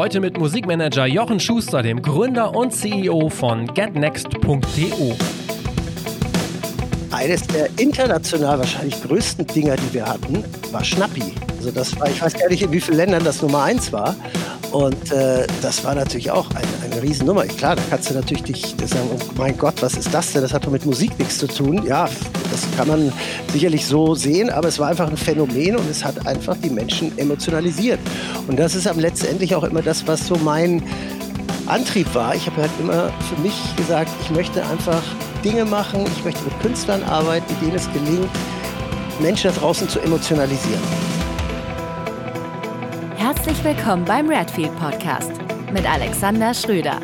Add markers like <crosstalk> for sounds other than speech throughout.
Heute mit Musikmanager Jochen Schuster, dem Gründer und CEO von getnext.to. Eines der international wahrscheinlich größten Dinger, die wir hatten, war Schnappi. Also das war, ich weiß gar nicht, in wie vielen Ländern das Nummer eins war. Und äh, das war natürlich auch eine, eine Riesennummer. Klar, da kannst du natürlich dich sagen, oh mein Gott, was ist das denn? Das hat doch mit Musik nichts zu tun. Ja, das kann man sicherlich so sehen, aber es war einfach ein Phänomen und es hat einfach die Menschen emotionalisiert. Und das ist am letztendlich auch immer das, was so mein Antrieb war. Ich habe halt immer für mich gesagt, ich möchte einfach Dinge machen, ich möchte mit Künstlern arbeiten, denen es gelingt, Menschen da draußen zu emotionalisieren. Herzlich willkommen beim Redfield Podcast mit Alexander Schröder.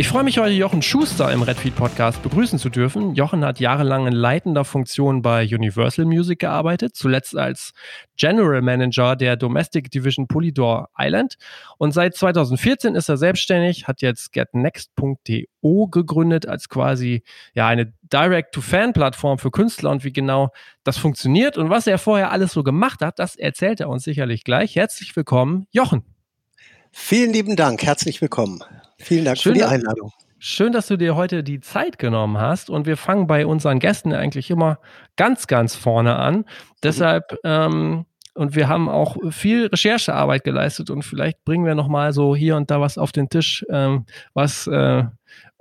Ich freue mich heute, Jochen Schuster im Redfeed Podcast begrüßen zu dürfen. Jochen hat jahrelang in leitender Funktion bei Universal Music gearbeitet, zuletzt als General Manager der Domestic Division Polydor Island. Und seit 2014 ist er selbstständig, hat jetzt getnext.to gegründet als quasi ja eine Direct-to-Fan-Plattform für Künstler und wie genau das funktioniert und was er vorher alles so gemacht hat, das erzählt er uns sicherlich gleich. Herzlich willkommen, Jochen. Vielen lieben Dank, herzlich willkommen. Vielen Dank Schön, für die Einladung. Schön, dass du dir heute die Zeit genommen hast und wir fangen bei unseren Gästen eigentlich immer ganz, ganz vorne an. Deshalb ähm, und wir haben auch viel Recherchearbeit geleistet und vielleicht bringen wir noch mal so hier und da was auf den Tisch, ähm, was äh,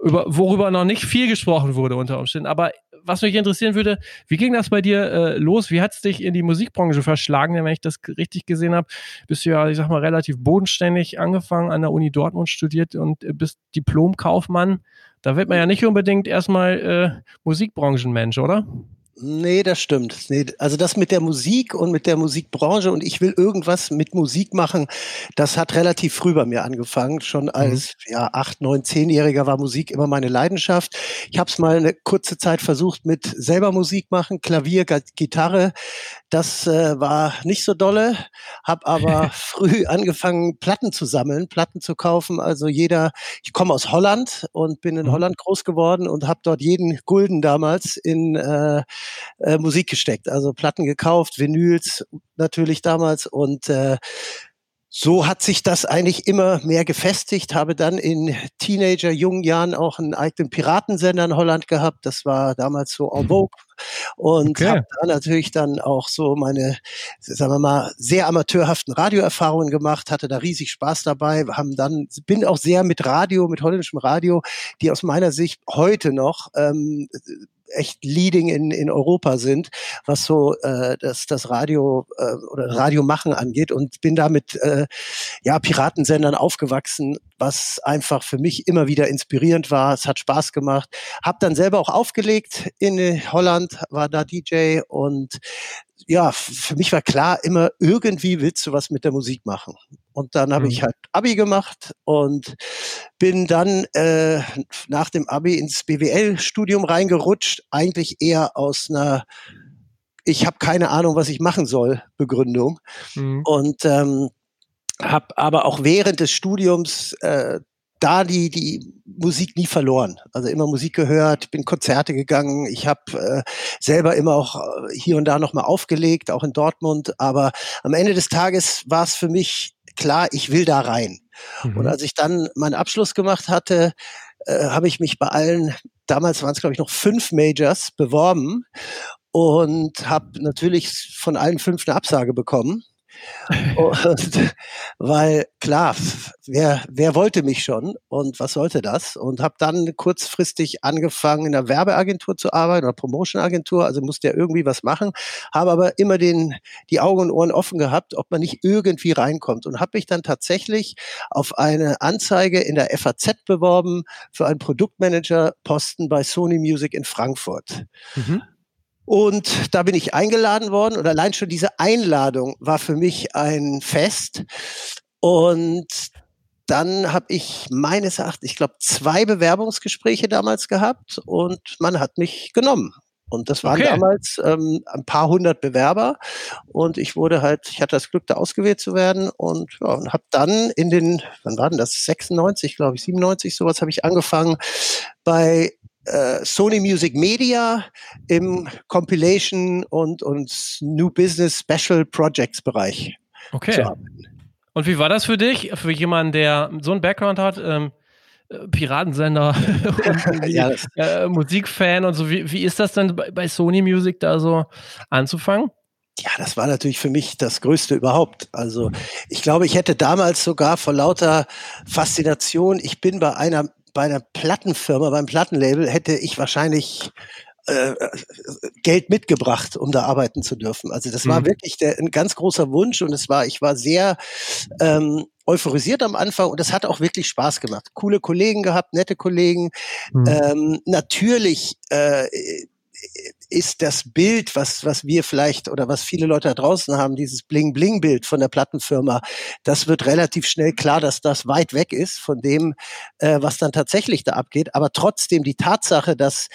über, worüber noch nicht viel gesprochen wurde unter Umständen. Aber was mich interessieren würde, wie ging das bei dir äh, los? Wie hat es dich in die Musikbranche verschlagen? Denn wenn ich das richtig gesehen habe, bist du ja, ich sag mal, relativ bodenständig angefangen, an der Uni Dortmund studiert und bist Diplomkaufmann. Da wird man ja nicht unbedingt erstmal äh, Musikbranchenmensch, oder? Nee, das stimmt. Nee, also das mit der Musik und mit der Musikbranche und ich will irgendwas mit Musik machen, das hat relativ früh bei mir angefangen. Schon mhm. als mhm. ja, acht, neun, zehnjähriger war Musik immer meine Leidenschaft. Ich habe es mal eine kurze Zeit versucht mit selber Musik machen, Klavier, Gitarre. Das äh, war nicht so dolle, habe aber <laughs> früh angefangen, Platten zu sammeln, Platten zu kaufen. Also jeder, ich komme aus Holland und bin in mhm. Holland groß geworden und habe dort jeden Gulden damals in äh, äh, Musik gesteckt. Also Platten gekauft, Vinyls natürlich damals und äh, so hat sich das eigentlich immer mehr gefestigt, habe dann in Teenager jungen Jahren auch einen eigenen Piratensender in Holland gehabt. Das war damals so en vogue. Und okay. habe da natürlich dann auch so meine, sagen wir mal, sehr amateurhaften Radioerfahrungen gemacht, hatte da riesig Spaß dabei, haben dann, bin auch sehr mit Radio, mit holländischem Radio, die aus meiner Sicht heute noch ähm, echt leading in, in Europa sind, was so äh, das, das Radio äh, oder Radio machen angeht und bin da mit äh, ja, Piratensendern aufgewachsen, was einfach für mich immer wieder inspirierend war. Es hat Spaß gemacht. Hab dann selber auch aufgelegt in Holland, war da DJ und ja, für mich war klar, immer irgendwie willst du was mit der Musik machen. Und dann habe mhm. ich halt Abi gemacht und bin dann äh, nach dem Abi ins BWL-Studium reingerutscht, eigentlich eher aus einer ich habe keine Ahnung, was ich machen soll, Begründung. Mhm. Und ähm, habe aber auch während des Studiums äh, da die, die Musik nie verloren. Also immer Musik gehört, bin Konzerte gegangen. Ich habe äh, selber immer auch äh, hier und da nochmal aufgelegt, auch in Dortmund. Aber am Ende des Tages war es für mich klar, ich will da rein. Mhm. Und als ich dann meinen Abschluss gemacht hatte, äh, habe ich mich bei allen, damals waren es glaube ich noch fünf Majors, beworben und habe natürlich von allen fünf eine Absage bekommen. Und, weil klar, wer, wer wollte mich schon und was sollte das? Und habe dann kurzfristig angefangen, in einer Werbeagentur zu arbeiten oder Promotion-Agentur, also musste ja irgendwie was machen, habe aber immer den, die Augen und Ohren offen gehabt, ob man nicht irgendwie reinkommt und habe mich dann tatsächlich auf eine Anzeige in der FAZ beworben für einen Produktmanager-Posten bei Sony Music in Frankfurt. Mhm. Und da bin ich eingeladen worden und allein schon diese Einladung war für mich ein Fest. Und dann habe ich meines Erachtens, ich glaube, zwei Bewerbungsgespräche damals gehabt und man hat mich genommen. Und das waren okay. damals ähm, ein paar hundert Bewerber und ich wurde halt, ich hatte das Glück, da ausgewählt zu werden und, ja, und habe dann in den, wann war denn das, 96, glaube ich, 97, sowas habe ich angefangen bei äh, Sony Music Media im Compilation und, und New Business Special Projects Bereich okay. zu arbeiten. Und wie war das für dich, für jemanden, der so einen Background hat? Ähm, äh, Piratensender <laughs> und <laughs> ja, äh, Musikfan und so. Wie, wie ist das denn bei, bei Sony Music da so anzufangen? Ja, das war natürlich für mich das Größte überhaupt. Also ich glaube, ich hätte damals sogar vor lauter Faszination, ich bin bei einer bei einer Plattenfirma, beim Plattenlabel, hätte ich wahrscheinlich äh, Geld mitgebracht, um da arbeiten zu dürfen. Also das war mhm. wirklich der, ein ganz großer Wunsch und es war, ich war sehr ähm, euphorisiert am Anfang und es hat auch wirklich Spaß gemacht. Coole Kollegen gehabt, nette Kollegen. Mhm. Ähm, natürlich äh, ist das Bild, was, was wir vielleicht oder was viele Leute da draußen haben, dieses Bling-Bling-Bild von der Plattenfirma, das wird relativ schnell klar, dass das weit weg ist von dem, äh, was dann tatsächlich da abgeht. Aber trotzdem die Tatsache, dass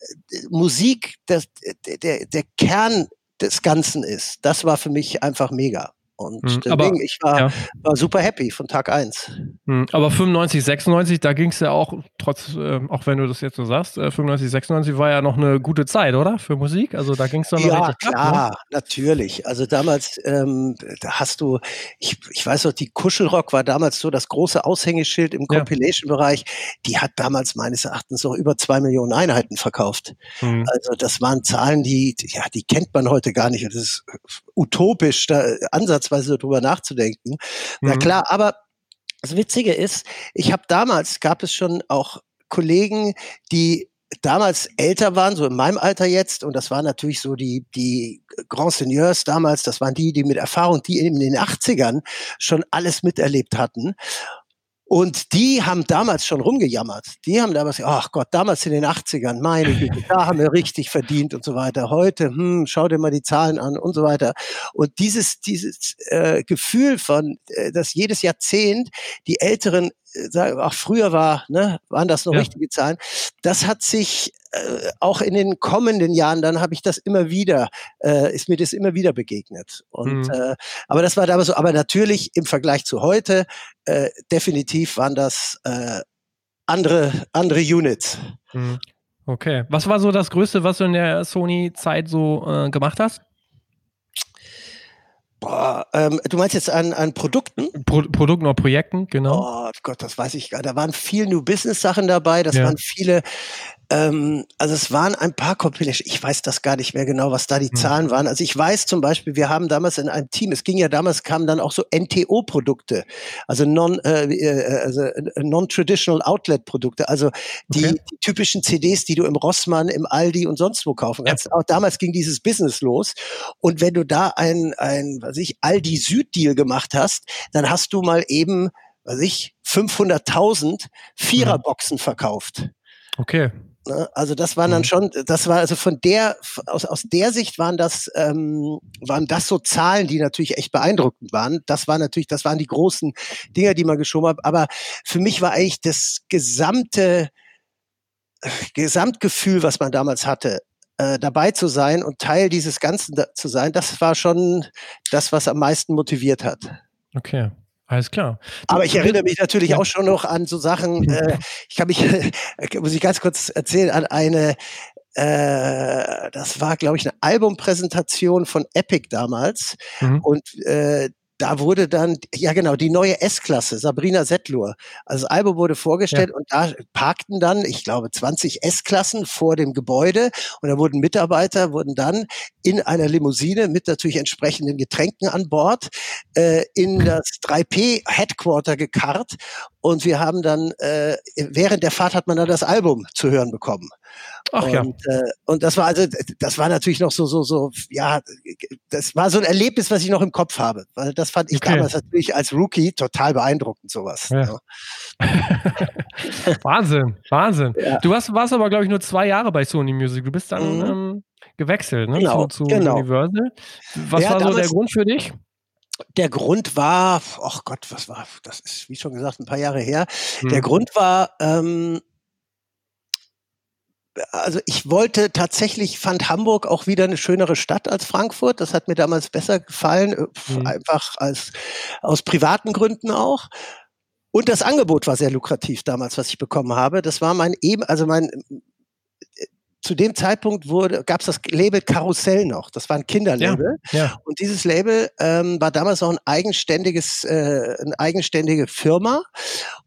äh, Musik das, der, der Kern des Ganzen ist, das war für mich einfach mega. Und mhm, deswegen, aber, ich war, ja. war, super happy von Tag 1. Mhm, aber 95, 96, da ging es ja auch, trotz, äh, auch wenn du das jetzt so sagst, äh, 95, 96 war ja noch eine gute Zeit, oder? Für Musik? Also da ging es dann Ja, klar, ab, ne? natürlich. Also damals, ähm, da hast du, ich, ich weiß noch, die Kuschelrock war damals so das große Aushängeschild im. Compilation-Bereich. Die hat damals meines Erachtens noch über zwei Millionen Einheiten verkauft. Mhm. Also das waren Zahlen, die, ja, die kennt man heute gar nicht. Und das ist utopisch, da ansatzweise drüber nachzudenken. Mhm. Na klar, aber das Witzige ist, ich habe damals, gab es schon auch Kollegen, die damals älter waren, so in meinem Alter jetzt, und das waren natürlich so die, die Grand Seigneurs damals, das waren die, die mit Erfahrung, die in den 80ern schon alles miterlebt hatten. Und die haben damals schon rumgejammert. Die haben damals, ach Gott, damals in den 80ern, meine <laughs> Güte, da haben wir richtig verdient und so weiter. Heute, hm, schau dir mal die Zahlen an und so weiter. Und dieses, dieses äh, Gefühl von, äh, dass jedes Jahrzehnt die Älteren sagen, ach, früher war, ne, waren das noch ja. richtige Zahlen. Das hat sich äh, auch in den kommenden Jahren, dann habe ich das immer wieder, äh, ist mir das immer wieder begegnet. Und mhm. äh, aber das war damals so, aber natürlich im Vergleich zu heute, äh, definitiv waren das äh, andere, andere Units. Mhm. Okay. Was war so das Größte, was du in der Sony-Zeit so äh, gemacht hast? Boah, ähm, du meinst jetzt an, an Produkten? Pro Produkten oder Projekten, genau. Oh Gott, das weiß ich gar nicht. Da waren viel New Business Sachen dabei, das ja. waren viele ähm, also es waren ein paar Compilation. Ich weiß das gar nicht mehr genau, was da die hm. Zahlen waren. Also ich weiß zum Beispiel, wir haben damals in einem Team, es ging ja damals, kamen dann auch so NTO-Produkte, also non, äh, äh, also äh, non-traditional Outlet-Produkte, also die, okay. die, typischen CDs, die du im Rossmann, im Aldi und sonst wo kaufen kannst. Ja. Auch damals ging dieses Business los. Und wenn du da ein, ein, was ich, Aldi Süd-Deal gemacht hast, dann hast du mal eben, was ich, 500.000 Viererboxen ja. verkauft. Okay. Ne? Also das waren dann mhm. schon, das war also von der, aus, aus der Sicht waren das, ähm, waren das so Zahlen, die natürlich echt beeindruckend waren. Das war natürlich, das waren die großen Dinger, die man geschoben hat. Aber für mich war eigentlich das gesamte Gesamtgefühl, was man damals hatte, äh, dabei zu sein und Teil dieses Ganzen zu sein, das war schon das, was am meisten motiviert hat. Okay. Alles klar. Aber ich erinnere mich natürlich auch schon noch an so Sachen, äh, ich kann mich, <laughs> muss ich ganz kurz erzählen, an eine, äh, das war, glaube ich, eine Albumpräsentation von Epic damals. Mhm. Und äh, da wurde dann, ja genau, die neue S-Klasse, Sabrina Settlur. Also das Album wurde vorgestellt ja. und da parkten dann, ich glaube, 20 S-Klassen vor dem Gebäude und da wurden Mitarbeiter, wurden dann in einer Limousine mit natürlich entsprechenden Getränken an Bord äh, in das 3P Headquarter gekarrt und wir haben dann, äh, während der Fahrt hat man dann das Album zu hören bekommen. Ach und, ja. Äh, und das war also, das war natürlich noch so, so, so, ja, das war so ein Erlebnis, was ich noch im Kopf habe. Weil das fand ich okay. damals natürlich als Rookie total beeindruckend, sowas. Ja. Ja. <laughs> Wahnsinn, Wahnsinn. Ja. Du hast, warst aber, glaube ich, nur zwei Jahre bei Sony Music. Du bist dann mhm. ähm, gewechselt, ne? Genau, zu, zu genau. Universal. Was war so der Grund für dich? Der Grund war, ach Gott, was war, das ist wie schon gesagt ein paar Jahre her. Hm. Der Grund war, ähm, also ich wollte tatsächlich, fand Hamburg auch wieder eine schönere Stadt als Frankfurt. Das hat mir damals besser gefallen, äh, mhm. einfach als aus privaten Gründen auch. Und das Angebot war sehr lukrativ damals, was ich bekommen habe. Das war mein eben, also mein zu dem Zeitpunkt gab es das Label Karussell noch. Das war ein Kinderlabel. Ja, ja. Und dieses Label ähm, war damals auch ein eigenständiges, äh, eine eigenständige Firma.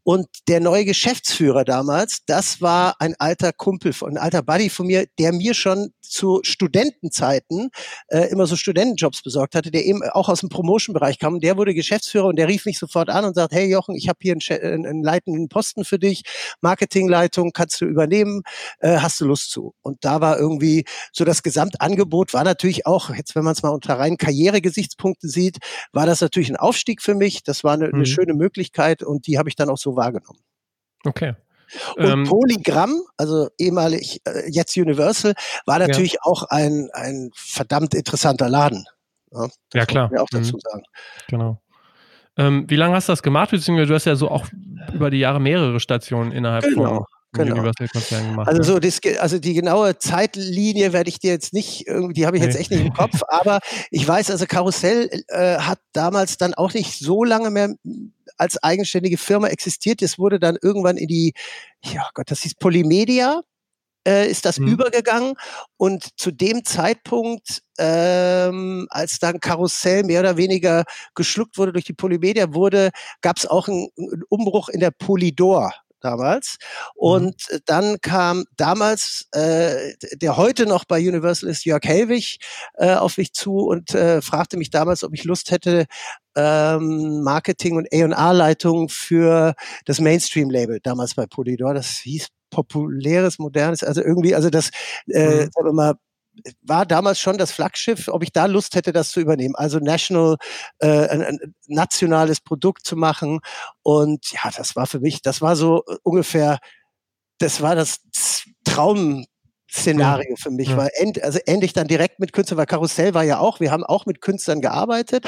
Und der neue Geschäftsführer damals, das war ein alter Kumpel, ein alter Buddy von mir, der mir schon zu Studentenzeiten äh, immer so Studentenjobs besorgt hatte, der eben auch aus dem Promotion-Bereich kam. Der wurde Geschäftsführer und der rief mich sofort an und sagt, hey Jochen, ich habe hier einen, einen, leitenden Posten für dich, Marketingleitung kannst du übernehmen, äh, hast du Lust zu? Und da war irgendwie so das Gesamtangebot war natürlich auch, jetzt wenn man es mal unter rein Karrieregesichtspunkten sieht, war das natürlich ein Aufstieg für mich. Das war eine, mhm. eine schöne Möglichkeit und die habe ich dann auch so wahrgenommen. Okay. Und ähm, Polygram, also ehemalig äh, jetzt Universal, war natürlich ja. auch ein, ein verdammt interessanter Laden. Ja, ja klar. Auch dazu mhm. sagen. Genau. Ähm, wie lange hast du das gemacht? Beziehungsweise du hast ja so auch über die Jahre mehrere Stationen innerhalb genau. von genau. Also, so das, also die genaue Zeitlinie werde ich dir jetzt nicht, irgendwie, die habe ich nee. jetzt echt nicht im Kopf, <laughs> aber ich weiß, also Karussell äh, hat damals dann auch nicht so lange mehr als eigenständige Firma existiert. Es wurde dann irgendwann in die, ja Gott, das hieß Polymedia, äh, ist das mhm. übergegangen und zu dem Zeitpunkt, ähm, als dann Karussell mehr oder weniger geschluckt wurde durch die Polymedia, wurde, gab es auch einen, einen Umbruch in der Polydor damals. Mhm. Und mhm. dann kam damals äh, der heute noch bei Universal ist Jörg Helwig äh, auf mich zu und äh, fragte mich damals, ob ich Lust hätte, ähm, Marketing und A&R-Leitung für das Mainstream-Label damals bei Polydor. Das hieß populäres, modernes, also irgendwie, also das, äh, mhm. sagen wir mal, war damals schon das Flaggschiff, ob ich da Lust hätte, das zu übernehmen. Also national, äh, ein, ein nationales Produkt zu machen. Und ja, das war für mich, das war so ungefähr, das war das Traum, Szenario für mich, ja. weil end, also endlich dann direkt mit Künstlern, weil Karussell war ja auch, wir haben auch mit Künstlern gearbeitet,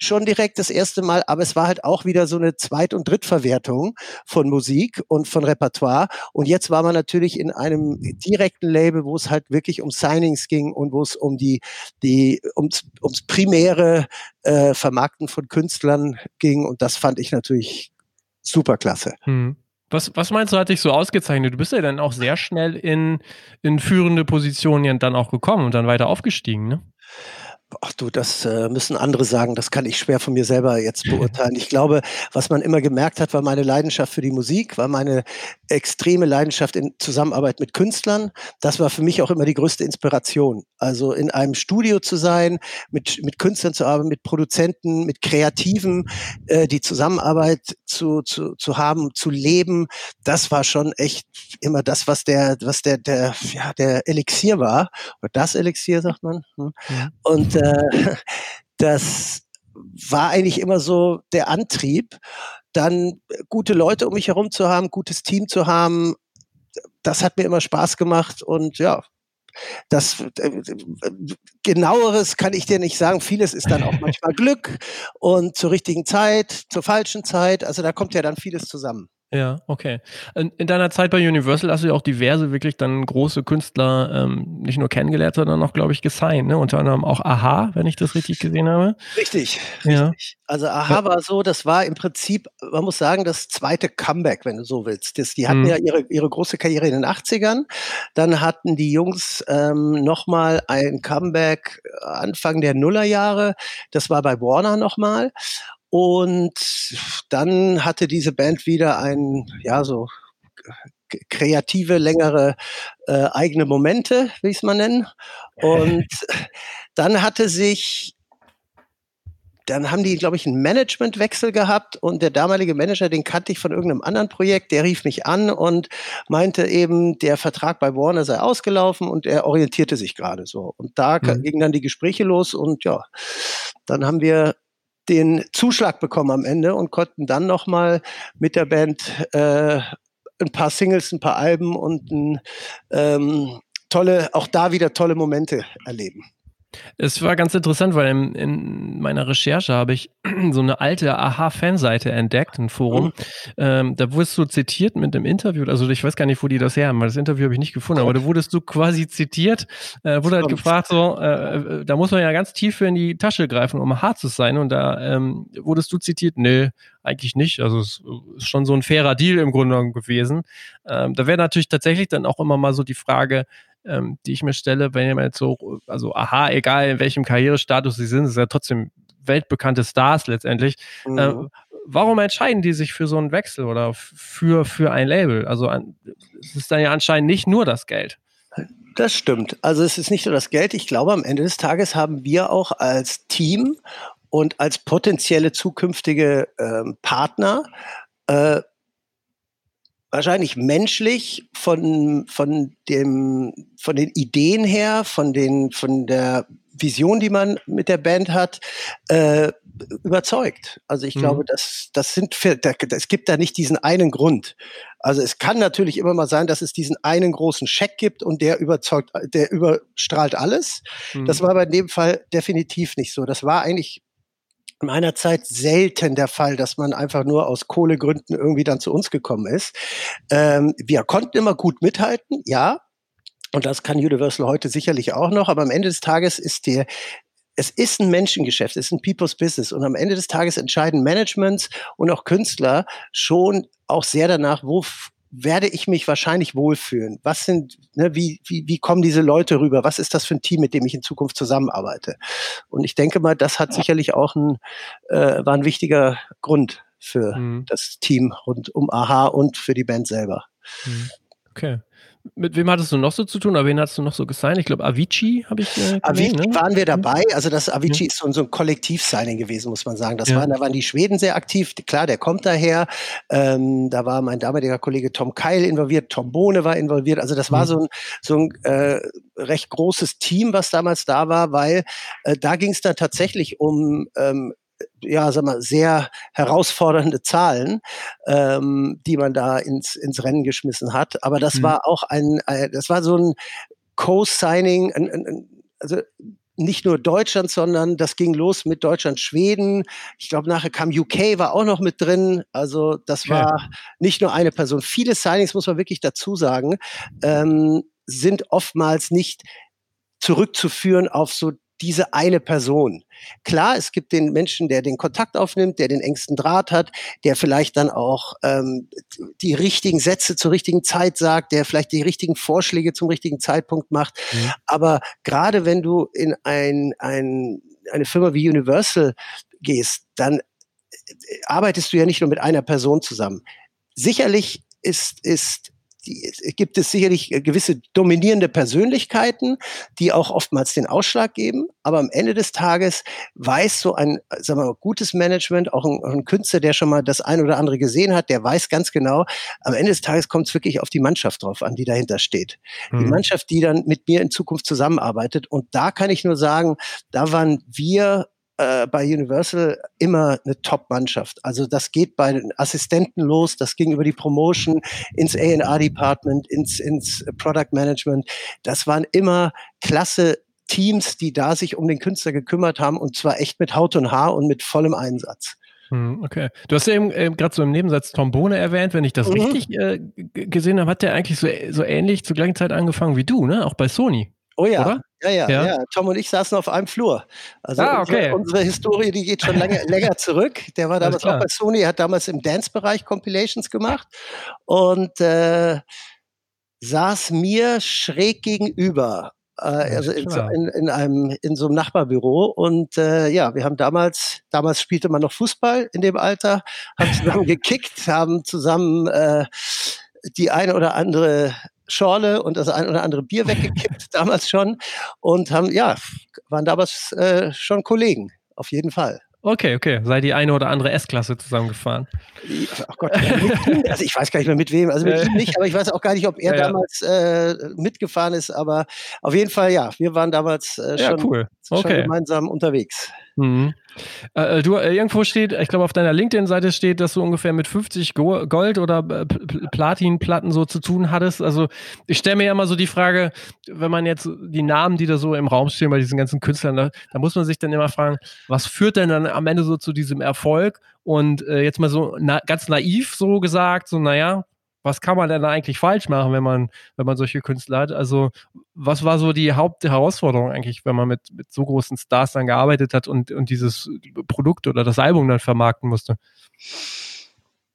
schon direkt das erste Mal, aber es war halt auch wieder so eine Zweit- und Drittverwertung von Musik und von Repertoire. Und jetzt war man natürlich in einem direkten Label, wo es halt wirklich um Signings ging und wo es um die, die, ums, ums primäre äh, Vermarkten von Künstlern ging. Und das fand ich natürlich super klasse. Was, was meinst du, hat dich so ausgezeichnet? Du bist ja dann auch sehr schnell in, in führende Positionen dann auch gekommen und dann weiter aufgestiegen, ne? Ach du, das äh, müssen andere sagen. Das kann ich schwer von mir selber jetzt beurteilen. Ich glaube, was man immer gemerkt hat, war meine Leidenschaft für die Musik, war meine extreme Leidenschaft in Zusammenarbeit mit Künstlern. Das war für mich auch immer die größte Inspiration. Also in einem Studio zu sein, mit, mit Künstlern zu arbeiten, mit Produzenten, mit Kreativen, äh, die Zusammenarbeit zu, zu, zu haben, zu leben. Das war schon echt immer das, was der, was der, der, ja, der Elixier war. Oder das Elixier, sagt man. Hm. Ja. Und äh, das war eigentlich immer so der Antrieb, dann gute Leute um mich herum zu haben, gutes Team zu haben. Das hat mir immer Spaß gemacht und ja, das äh, genaueres kann ich dir nicht sagen. Vieles ist dann auch <laughs> manchmal Glück und zur richtigen Zeit, zur falschen Zeit. Also da kommt ja dann vieles zusammen. Ja, okay. In, in, deiner Zeit bei Universal hast du ja auch diverse wirklich dann große Künstler ähm, nicht nur kennengelernt, sondern auch, glaube ich, gesigned. Ne? Unter anderem auch Aha, wenn ich das richtig gesehen habe. Richtig, ja. richtig. Also Aha war so, das war im Prinzip, man muss sagen, das zweite Comeback, wenn du so willst. Das, die hatten mhm. ja ihre, ihre große Karriere in den 80ern. Dann hatten die Jungs ähm, nochmal ein Comeback Anfang der Nullerjahre. Das war bei Warner nochmal. Und dann hatte diese Band wieder ein, ja, so kreative, längere äh, eigene Momente, wie ich es mal nennen. Und <laughs> dann hatte sich, dann haben die, glaube ich, einen Managementwechsel gehabt und der damalige Manager, den kannte ich von irgendeinem anderen Projekt, der rief mich an und meinte eben, der Vertrag bei Warner sei ausgelaufen und er orientierte sich gerade so. Und da mhm. gingen dann die Gespräche los und ja, dann haben wir den Zuschlag bekommen am Ende und konnten dann nochmal mit der Band äh, ein paar Singles, ein paar Alben und ein, ähm, tolle, auch da wieder tolle Momente erleben. Es war ganz interessant, weil in, in meiner Recherche habe ich <clears throat> so eine alte Aha-Fanseite entdeckt, ein Forum. Mhm. Ähm, da wurdest du zitiert mit einem Interview. Also ich weiß gar nicht, wo die das her haben, weil das Interview habe ich nicht gefunden, aber da wurdest du quasi zitiert, äh, wurde halt gefragt, so, äh, äh, da muss man ja ganz tief in die Tasche greifen, um hart zu sein. Und da ähm, wurdest du zitiert, nee, eigentlich nicht. Also es ist schon so ein fairer Deal im Grunde gewesen. Ähm, da wäre natürlich tatsächlich dann auch immer mal so die Frage, ähm, die ich mir stelle, wenn jemand jetzt so, also aha, egal in welchem Karrierestatus sie sind, es ist ja trotzdem weltbekannte Stars letztendlich. Mhm. Äh, warum entscheiden die sich für so einen Wechsel oder für, für ein Label? Also an, es ist dann ja anscheinend nicht nur das Geld. Das stimmt. Also es ist nicht nur das Geld. Ich glaube, am Ende des Tages haben wir auch als Team und als potenzielle zukünftige ähm, Partner äh, wahrscheinlich menschlich von, von, dem, von den Ideen her, von, den, von der Vision, die man mit der Band hat, äh, überzeugt. Also ich mhm. glaube, das, das sind, es gibt da nicht diesen einen Grund. Also es kann natürlich immer mal sein, dass es diesen einen großen Scheck gibt und der überzeugt, der überstrahlt alles. Mhm. Das war aber in dem Fall definitiv nicht so. Das war eigentlich in meiner Zeit selten der Fall, dass man einfach nur aus Kohlegründen irgendwie dann zu uns gekommen ist. Ähm, wir konnten immer gut mithalten, ja. Und das kann Universal heute sicherlich auch noch. Aber am Ende des Tages ist der, es ist ein Menschengeschäft, es ist ein People's Business und am Ende des Tages entscheiden Managements und auch Künstler schon auch sehr danach, wo werde ich mich wahrscheinlich wohlfühlen? Was sind, ne, wie, wie, wie kommen diese Leute rüber? Was ist das für ein Team, mit dem ich in Zukunft zusammenarbeite? Und ich denke mal, das hat sicherlich auch ein, äh, war ein wichtiger Grund für mhm. das Team rund um Aha und für die Band selber. Mhm. Okay. Mit wem hattest du noch so zu tun? Oder wen hast du noch so gesigned? Ich glaube, Avicii habe ich. Äh, Avicii ne? waren wir dabei. Also das Avicii ja. ist so, so ein Kollektiv-Signing gewesen, muss man sagen. Das ja. waren, da waren die Schweden sehr aktiv. Klar, der kommt daher. Ähm, da war mein damaliger Kollege Tom Keil involviert, Tom Bohne war involviert. Also das war mhm. so ein, so ein äh, recht großes Team, was damals da war, weil äh, da ging es dann tatsächlich um ähm, ja, sag mal, sehr herausfordernde Zahlen, ähm, die man da ins, ins Rennen geschmissen hat. Aber das mhm. war auch ein, ein, das war so ein Co-Signing, also nicht nur Deutschland, sondern das ging los mit Deutschland, Schweden. Ich glaube, nachher kam UK, war auch noch mit drin. Also das war nicht nur eine Person. Viele Signings, muss man wirklich dazu sagen, ähm, sind oftmals nicht zurückzuführen auf so diese eine Person. Klar, es gibt den Menschen, der den Kontakt aufnimmt, der den engsten Draht hat, der vielleicht dann auch ähm, die richtigen Sätze zur richtigen Zeit sagt, der vielleicht die richtigen Vorschläge zum richtigen Zeitpunkt macht. Mhm. Aber gerade wenn du in ein, ein, eine Firma wie Universal gehst, dann äh, arbeitest du ja nicht nur mit einer Person zusammen. Sicherlich ist, ist die, gibt es sicherlich gewisse dominierende Persönlichkeiten, die auch oftmals den Ausschlag geben. Aber am Ende des Tages weiß so ein, sagen wir mal, gutes Management, auch ein, ein Künstler, der schon mal das ein oder andere gesehen hat, der weiß ganz genau, am Ende des Tages kommt es wirklich auf die Mannschaft drauf an, die dahinter steht. Mhm. Die Mannschaft, die dann mit mir in Zukunft zusammenarbeitet. Und da kann ich nur sagen, da waren wir äh, bei Universal immer eine Top-Mannschaft. Also das geht bei den Assistenten los, das ging über die Promotion ins A&R-Department, ins, ins Product Management. Das waren immer klasse Teams, die da sich um den Künstler gekümmert haben und zwar echt mit Haut und Haar und mit vollem Einsatz. Hm, okay. Du hast ja eben äh, gerade so im Nebensatz Tom Bohne erwähnt. Wenn ich das mhm. richtig äh, gesehen habe, hat der eigentlich so, so ähnlich zur gleichen Zeit angefangen wie du, ne? Auch bei Sony. Oh ja? Ja, ja, ja, ja. Tom und ich saßen auf einem Flur. Also ah, okay. unsere, unsere, Historie, die geht schon lange, <laughs> länger zurück. Der war damals auch bei Sony, hat damals im Dance-Bereich Compilations gemacht und äh, saß mir schräg gegenüber. Äh, also in so, in, in, einem in so einem Nachbarbüro und äh, ja, wir haben damals damals spielte man noch Fußball in dem Alter, haben zusammen <laughs> gekickt, haben zusammen äh, die eine oder andere Schorle und das ein oder andere Bier weggekippt, <laughs> damals schon. Und haben, ja, waren damals äh, schon Kollegen, auf jeden Fall. Okay, okay. Sei die eine oder andere S-Klasse zusammengefahren. Ach Gott, also ich weiß gar nicht mehr mit wem. Also mit ihm nicht, aber ich weiß auch gar nicht, ob er ja, damals äh, mitgefahren ist. Aber auf jeden Fall, ja, wir waren damals äh, schon, ja, cool. okay. schon gemeinsam unterwegs. Mhm. Äh, äh, du, äh, irgendwo steht, ich glaube auf deiner LinkedIn-Seite steht, dass du ungefähr mit 50 Gold- oder äh, Platinplatten so zu tun hattest. Also ich stelle mir ja immer so die Frage, wenn man jetzt die Namen, die da so im Raum stehen bei diesen ganzen Künstlern, da, da muss man sich dann immer fragen, was führt denn dann am Ende so zu diesem Erfolg? Und äh, jetzt mal so na, ganz naiv so gesagt, so naja, was kann man denn da eigentlich falsch machen, wenn man, wenn man solche Künstler hat? Also, was war so die Hauptherausforderung eigentlich, wenn man mit, mit so großen Stars dann gearbeitet hat und, und dieses Produkt oder das Album dann vermarkten musste?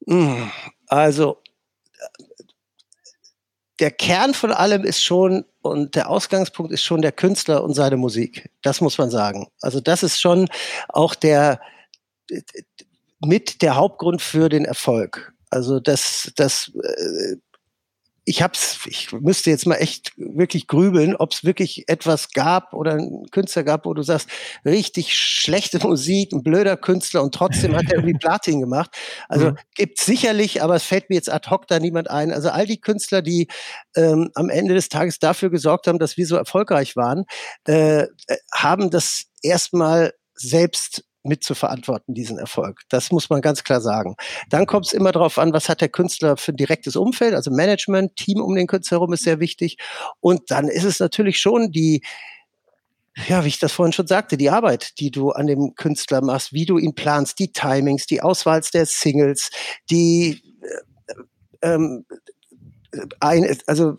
Hm, also, der Kern von allem ist schon und der Ausgangspunkt ist schon der Künstler und seine Musik. Das muss man sagen. Also das ist schon auch der mit der Hauptgrund für den Erfolg. Also das, das äh, ich hab's, ich müsste jetzt mal echt wirklich grübeln, ob es wirklich etwas gab oder einen Künstler gab, wo du sagst, richtig schlechte <laughs> Musik, ein blöder Künstler und trotzdem hat er irgendwie <laughs> Platin gemacht. Also mhm. gibt sicherlich, aber es fällt mir jetzt ad hoc da niemand ein. Also all die Künstler, die ähm, am Ende des Tages dafür gesorgt haben, dass wir so erfolgreich waren, äh, haben das erstmal selbst mit zu verantworten, diesen Erfolg. Das muss man ganz klar sagen. Dann kommt es immer darauf an, was hat der Künstler für ein direktes Umfeld, also Management, Team um den Künstler herum ist sehr wichtig. Und dann ist es natürlich schon die, ja, wie ich das vorhin schon sagte, die Arbeit, die du an dem Künstler machst, wie du ihn planst, die Timings, die Auswahl der Singles, die äh, ähm, ein, also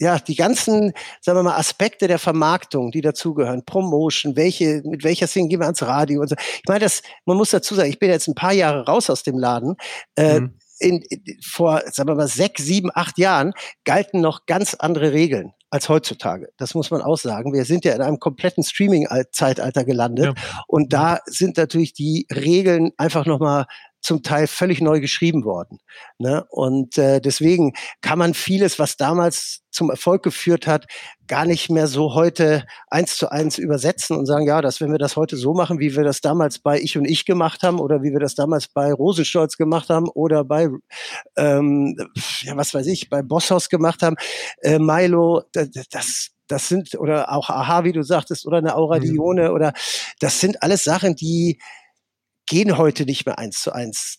ja, die ganzen, sagen wir mal, Aspekte der Vermarktung, die dazugehören, Promotion, welche, mit welcher Single gehen wir ans Radio und so. Ich meine, das, man muss dazu sagen, ich bin jetzt ein paar Jahre raus aus dem Laden. Äh, mhm. in, in, vor, sagen wir mal, sechs, sieben, acht Jahren galten noch ganz andere Regeln als heutzutage. Das muss man auch sagen. Wir sind ja in einem kompletten Streaming-Zeitalter gelandet. Ja. Und da sind natürlich die Regeln einfach nochmal zum Teil völlig neu geschrieben worden. Ne? Und äh, deswegen kann man vieles, was damals zum Erfolg geführt hat, gar nicht mehr so heute eins zu eins übersetzen und sagen, ja, dass wenn wir das heute so machen, wie wir das damals bei Ich und Ich gemacht haben oder wie wir das damals bei Rosenstolz gemacht haben oder bei, ähm, ja, was weiß ich, bei Bosshaus gemacht haben, äh, Milo, das, das sind, oder auch Aha, wie du sagtest, oder eine Aura mhm. Oder das sind alles Sachen, die, gehen heute nicht mehr eins zu eins.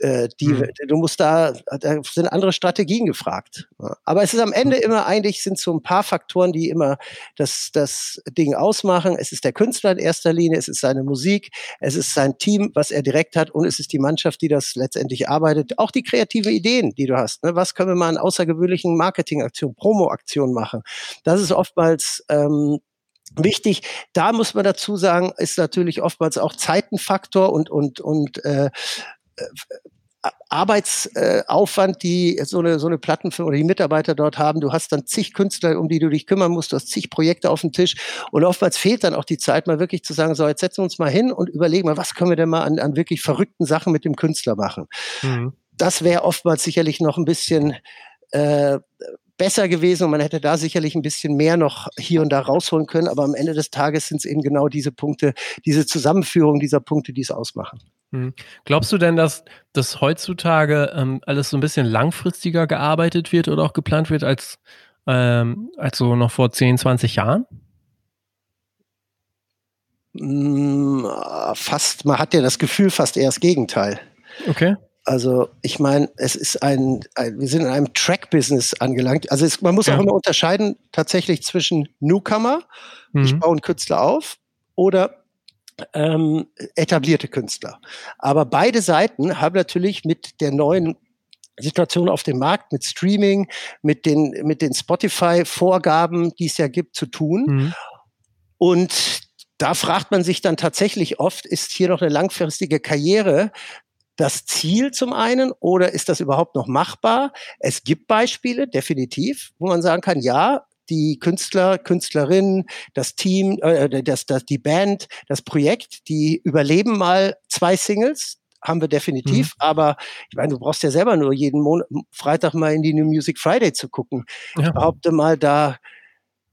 Äh, die, mhm. Du musst da, da sind andere Strategien gefragt. Aber es ist am Ende immer eigentlich, sind so ein paar Faktoren, die immer das, das Ding ausmachen. Es ist der Künstler in erster Linie, es ist seine Musik, es ist sein Team, was er direkt hat und es ist die Mannschaft, die das letztendlich arbeitet. Auch die kreative Ideen, die du hast. Ne? Was können wir mal an außergewöhnlichen Marketingaktionen, Promo-Aktionen machen? Das ist oftmals ähm, Wichtig, da muss man dazu sagen, ist natürlich oftmals auch Zeitenfaktor und, und, und äh, äh Arbeitsaufwand, die so eine, so eine Plattenfirma oder die Mitarbeiter dort haben. Du hast dann zig Künstler, um die du dich kümmern musst, du hast zig Projekte auf dem Tisch und oftmals fehlt dann auch die Zeit, mal wirklich zu sagen, so, jetzt setzen wir uns mal hin und überlegen mal, was können wir denn mal an, an wirklich verrückten Sachen mit dem Künstler machen. Mhm. Das wäre oftmals sicherlich noch ein bisschen äh, besser gewesen und man hätte da sicherlich ein bisschen mehr noch hier und da rausholen können. Aber am Ende des Tages sind es eben genau diese Punkte, diese Zusammenführung dieser Punkte, die es ausmachen. Hm. Glaubst du denn, dass das heutzutage ähm, alles so ein bisschen langfristiger gearbeitet wird oder auch geplant wird als, ähm, als so noch vor 10, 20 Jahren? Hm, fast, man hat ja das Gefühl, fast eher das Gegenteil. Okay. Also ich meine, es ist ein, ein, wir sind in einem Track-Business angelangt. Also es, man muss ja. auch immer unterscheiden tatsächlich zwischen Newcomer, mhm. ich baue einen Künstler auf, oder ähm, etablierte Künstler. Aber beide Seiten haben natürlich mit der neuen Situation auf dem Markt, mit Streaming, mit den, mit den Spotify-Vorgaben, die es ja gibt, zu tun. Mhm. Und da fragt man sich dann tatsächlich oft, ist hier noch eine langfristige Karriere das Ziel zum einen oder ist das überhaupt noch machbar? Es gibt Beispiele, definitiv, wo man sagen kann, ja, die Künstler, Künstlerinnen, das Team, äh, das, das, die Band, das Projekt, die überleben mal zwei Singles, haben wir definitiv, mhm. aber ich meine, du brauchst ja selber nur jeden Monat, Freitag mal in die New Music Friday zu gucken. Ja. Ich behaupte mal, da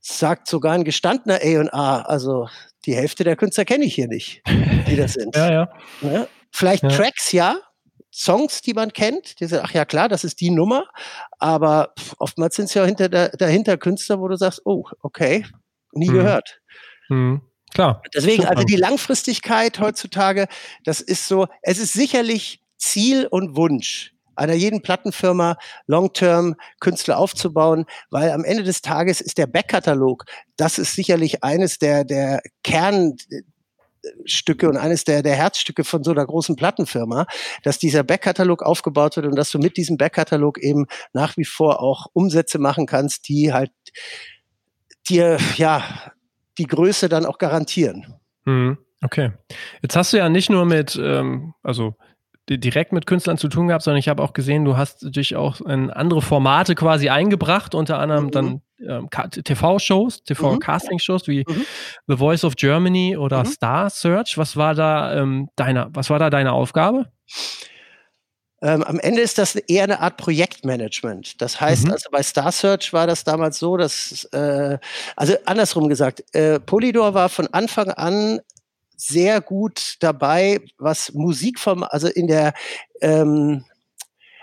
sagt sogar ein gestandener A&A, also die Hälfte der Künstler kenne ich hier nicht, die das <laughs> sind. ja, ja. ja? Vielleicht ja. Tracks, ja. Songs, die man kennt, die sagen, ach ja klar, das ist die Nummer, aber oftmals sind es ja hinter der, dahinter Künstler, wo du sagst, oh, okay, nie mhm. gehört. Mhm. Klar. Deswegen, Super. also die Langfristigkeit heutzutage, das ist so, es ist sicherlich Ziel und Wunsch einer jeden Plattenfirma long-term Künstler aufzubauen, weil am Ende des Tages ist der Backkatalog, das ist sicherlich eines der, der Kern, Stücke und eines der, der Herzstücke von so einer großen Plattenfirma, dass dieser Backkatalog aufgebaut wird und dass du mit diesem Backkatalog eben nach wie vor auch Umsätze machen kannst, die halt dir, ja, die Größe dann auch garantieren. Mhm. Okay. Jetzt hast du ja nicht nur mit, ähm, also direkt mit Künstlern zu tun gehabt, sondern ich habe auch gesehen, du hast dich auch in andere Formate quasi eingebracht, unter anderem mhm. dann ähm, TV-Shows, TV-Casting-Shows mhm. wie mhm. The Voice of Germany oder mhm. Star Search. Was war da ähm, deine, was war da deine Aufgabe? Ähm, am Ende ist das eher eine Art Projektmanagement. Das heißt, mhm. also bei Star Search war das damals so, dass, äh, also andersrum gesagt, äh, Polydor war von Anfang an sehr gut dabei, was Musikform, also in der ähm,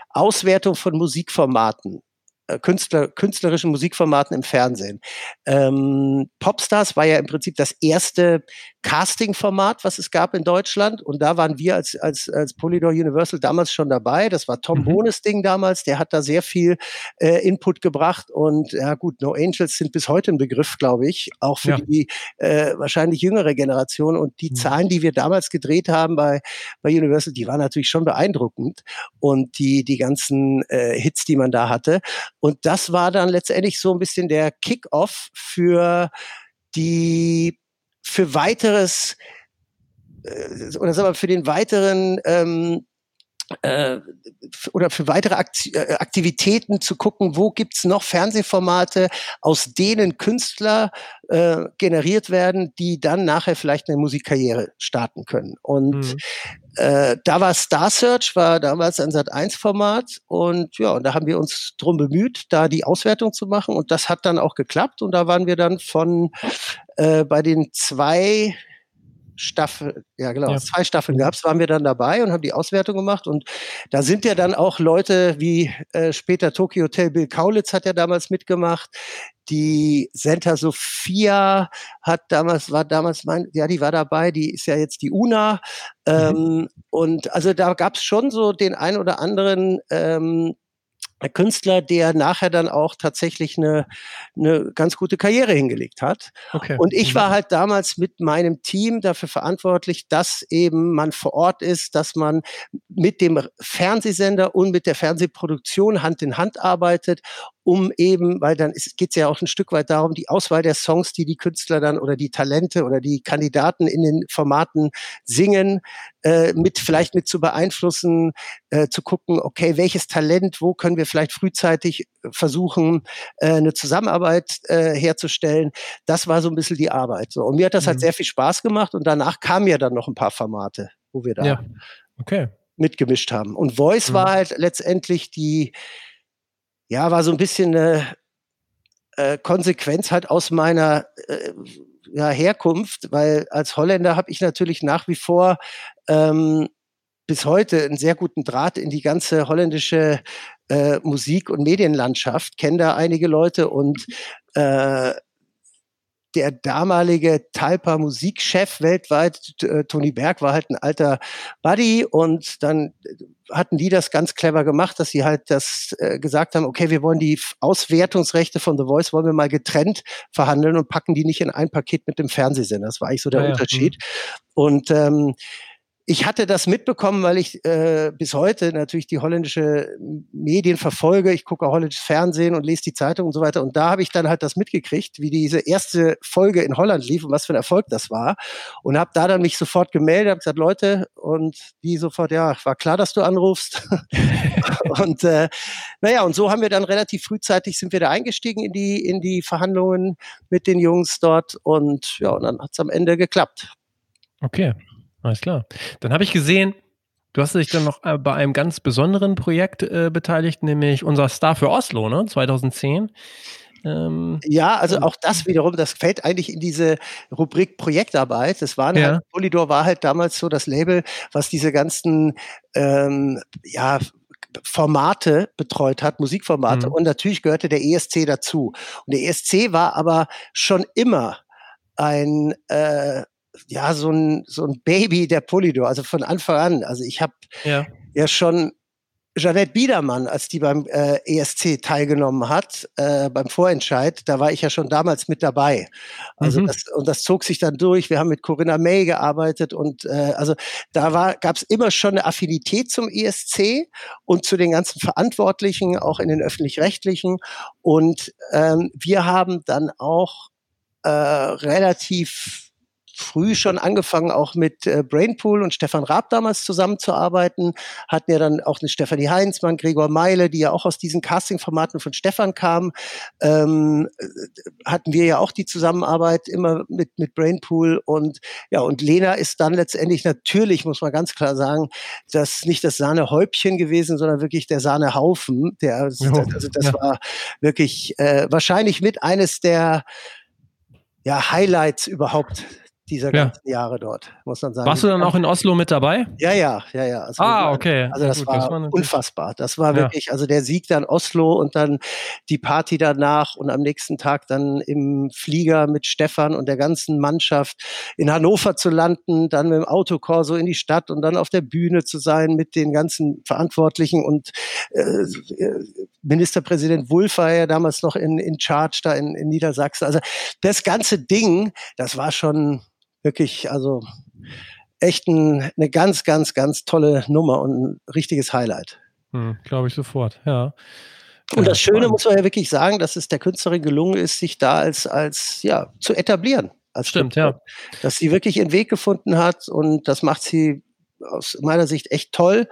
Auswertung von Musikformaten äh, Künstler, künstlerischen Musikformaten im Fernsehen. Ähm, Popstars war ja im Prinzip das erste Casting-Format, was es gab in Deutschland. Und da waren wir als, als, als Polydor Universal damals schon dabei. Das war Tom mhm. Bohnes Ding damals. Der hat da sehr viel äh, Input gebracht. Und ja gut, No Angels sind bis heute ein Begriff, glaube ich, auch für ja. die äh, wahrscheinlich jüngere Generation. Und die mhm. Zahlen, die wir damals gedreht haben bei, bei Universal, die waren natürlich schon beeindruckend. Und die, die ganzen äh, Hits, die man da hatte. Und das war dann letztendlich so ein bisschen der Kick-off für die für weiteres äh, oder sagen wir für den weiteren ähm, äh, oder für weitere äh, Aktivitäten zu gucken, wo gibt's noch Fernsehformate, aus denen Künstler äh, generiert werden, die dann nachher vielleicht eine Musikkarriere starten können. Und mhm. äh, da war Star Search, war damals ein Sat1-Format und ja, und da haben wir uns drum bemüht, da die Auswertung zu machen und das hat dann auch geklappt und da waren wir dann von äh, bei den zwei Staffel, ja genau, ja. zwei Staffeln gab es, waren wir dann dabei und haben die Auswertung gemacht. Und da sind ja dann auch Leute wie äh, später Tokyo Hotel Bill Kaulitz hat ja damals mitgemacht. Die Senta Sophia hat damals, war damals mein, ja, die war dabei, die ist ja jetzt die Una. Mhm. Ähm, und also da gab es schon so den ein oder anderen ähm, Künstler, der nachher dann auch tatsächlich eine, eine ganz gute Karriere hingelegt hat. Okay. Und ich war mhm. halt damals mit meinem Team dafür verantwortlich, dass eben man vor Ort ist, dass man mit dem Fernsehsender und mit der Fernsehproduktion Hand in Hand arbeitet um eben, weil dann geht es ja auch ein Stück weit darum, die Auswahl der Songs, die die Künstler dann oder die Talente oder die Kandidaten in den Formaten singen, äh, mit vielleicht mit zu beeinflussen, äh, zu gucken, okay, welches Talent, wo können wir vielleicht frühzeitig versuchen, äh, eine Zusammenarbeit äh, herzustellen. Das war so ein bisschen die Arbeit. So. Und mir hat das halt mhm. halt sehr viel Spaß gemacht und danach kamen ja dann noch ein paar Formate, wo wir da ja. okay. mitgemischt haben. Und Voice mhm. war halt letztendlich die ja, war so ein bisschen eine äh, Konsequenz halt aus meiner äh, ja, Herkunft, weil als Holländer habe ich natürlich nach wie vor ähm, bis heute einen sehr guten Draht in die ganze holländische äh, Musik- und Medienlandschaft, kenne da einige Leute und äh, der damalige Talpa Musikchef weltweit, äh, Tony Berg, war halt ein alter Buddy und dann hatten die das ganz clever gemacht, dass sie halt das äh, gesagt haben, okay, wir wollen die Auswertungsrechte von The Voice, wollen wir mal getrennt verhandeln und packen die nicht in ein Paket mit dem Fernsehsender. Das war eigentlich so der ja, Unterschied. Ja. Und ähm, ich hatte das mitbekommen, weil ich äh, bis heute natürlich die holländische Medien verfolge. Ich gucke holländisches Fernsehen und lese die Zeitung und so weiter. Und da habe ich dann halt das mitgekriegt, wie diese erste Folge in Holland lief und was für ein Erfolg das war. Und habe da dann mich sofort gemeldet, habe gesagt, Leute, und die sofort, ja, war klar, dass du anrufst. <laughs> und äh, naja, und so haben wir dann relativ frühzeitig sind wir da eingestiegen in die, in die Verhandlungen mit den Jungs dort. Und ja, und dann hat es am Ende geklappt. Okay. Alles klar. Dann habe ich gesehen, du hast dich dann noch äh, bei einem ganz besonderen Projekt äh, beteiligt, nämlich unser Star für Oslo, ne? 2010. Ähm, ja, also auch das wiederum, das fällt eigentlich in diese Rubrik Projektarbeit. Das waren ja. halt, Polydor war halt damals so das Label, was diese ganzen ähm, ja, Formate betreut hat, Musikformate. Mhm. Und natürlich gehörte der ESC dazu. Und der ESC war aber schon immer ein äh, ja, so ein, so ein Baby der Polydor, also von Anfang an. Also ich habe ja. ja schon Jeanette Biedermann, als die beim äh, ESC teilgenommen hat, äh, beim Vorentscheid, da war ich ja schon damals mit dabei. Also mhm. das, und das zog sich dann durch. Wir haben mit Corinna May gearbeitet und äh, also da war, gab es immer schon eine Affinität zum ESC und zu den ganzen Verantwortlichen, auch in den öffentlich-rechtlichen. Und ähm, wir haben dann auch äh, relativ früh schon angefangen, auch mit äh, Brainpool und Stefan Raab damals zusammenzuarbeiten. Hatten ja dann auch eine Stefanie Heinzmann, Gregor Meile, die ja auch aus diesen Casting-Formaten von Stefan kamen. Ähm, äh, hatten wir ja auch die Zusammenarbeit immer mit, mit Brainpool und ja, und Lena ist dann letztendlich natürlich, muss man ganz klar sagen, das nicht das Sahnehäubchen gewesen, sondern wirklich der Sahnehaufen. Der, <laughs> also das ja. war wirklich äh, wahrscheinlich mit eines der ja, Highlights überhaupt dieser ja. ganzen Jahre dort, muss man sagen. Warst du dann auch in Oslo mit dabei? Ja, ja, ja, ja. Also, ah, okay. Also das, gut, war, das unfassbar. Das war wirklich, also der Sieg dann Oslo und dann die Party danach und am nächsten Tag dann im Flieger mit Stefan und der ganzen Mannschaft in Hannover zu landen, dann mit dem Autokorso in die Stadt und dann auf der Bühne zu sein mit den ganzen Verantwortlichen und äh, Ministerpräsident Wulff war ja damals noch in, in Charge da in, in Niedersachsen. Also das ganze Ding, das war schon wirklich, also echt ein, eine ganz, ganz, ganz tolle Nummer und ein richtiges Highlight. Hm, Glaube ich sofort, ja. Und das Schöne muss man ja wirklich sagen, dass es der Künstlerin gelungen ist, sich da als, als ja, zu etablieren. Als Stimmt, Künstler. ja. Dass sie wirklich ihren Weg gefunden hat und das macht sie aus meiner Sicht echt toll,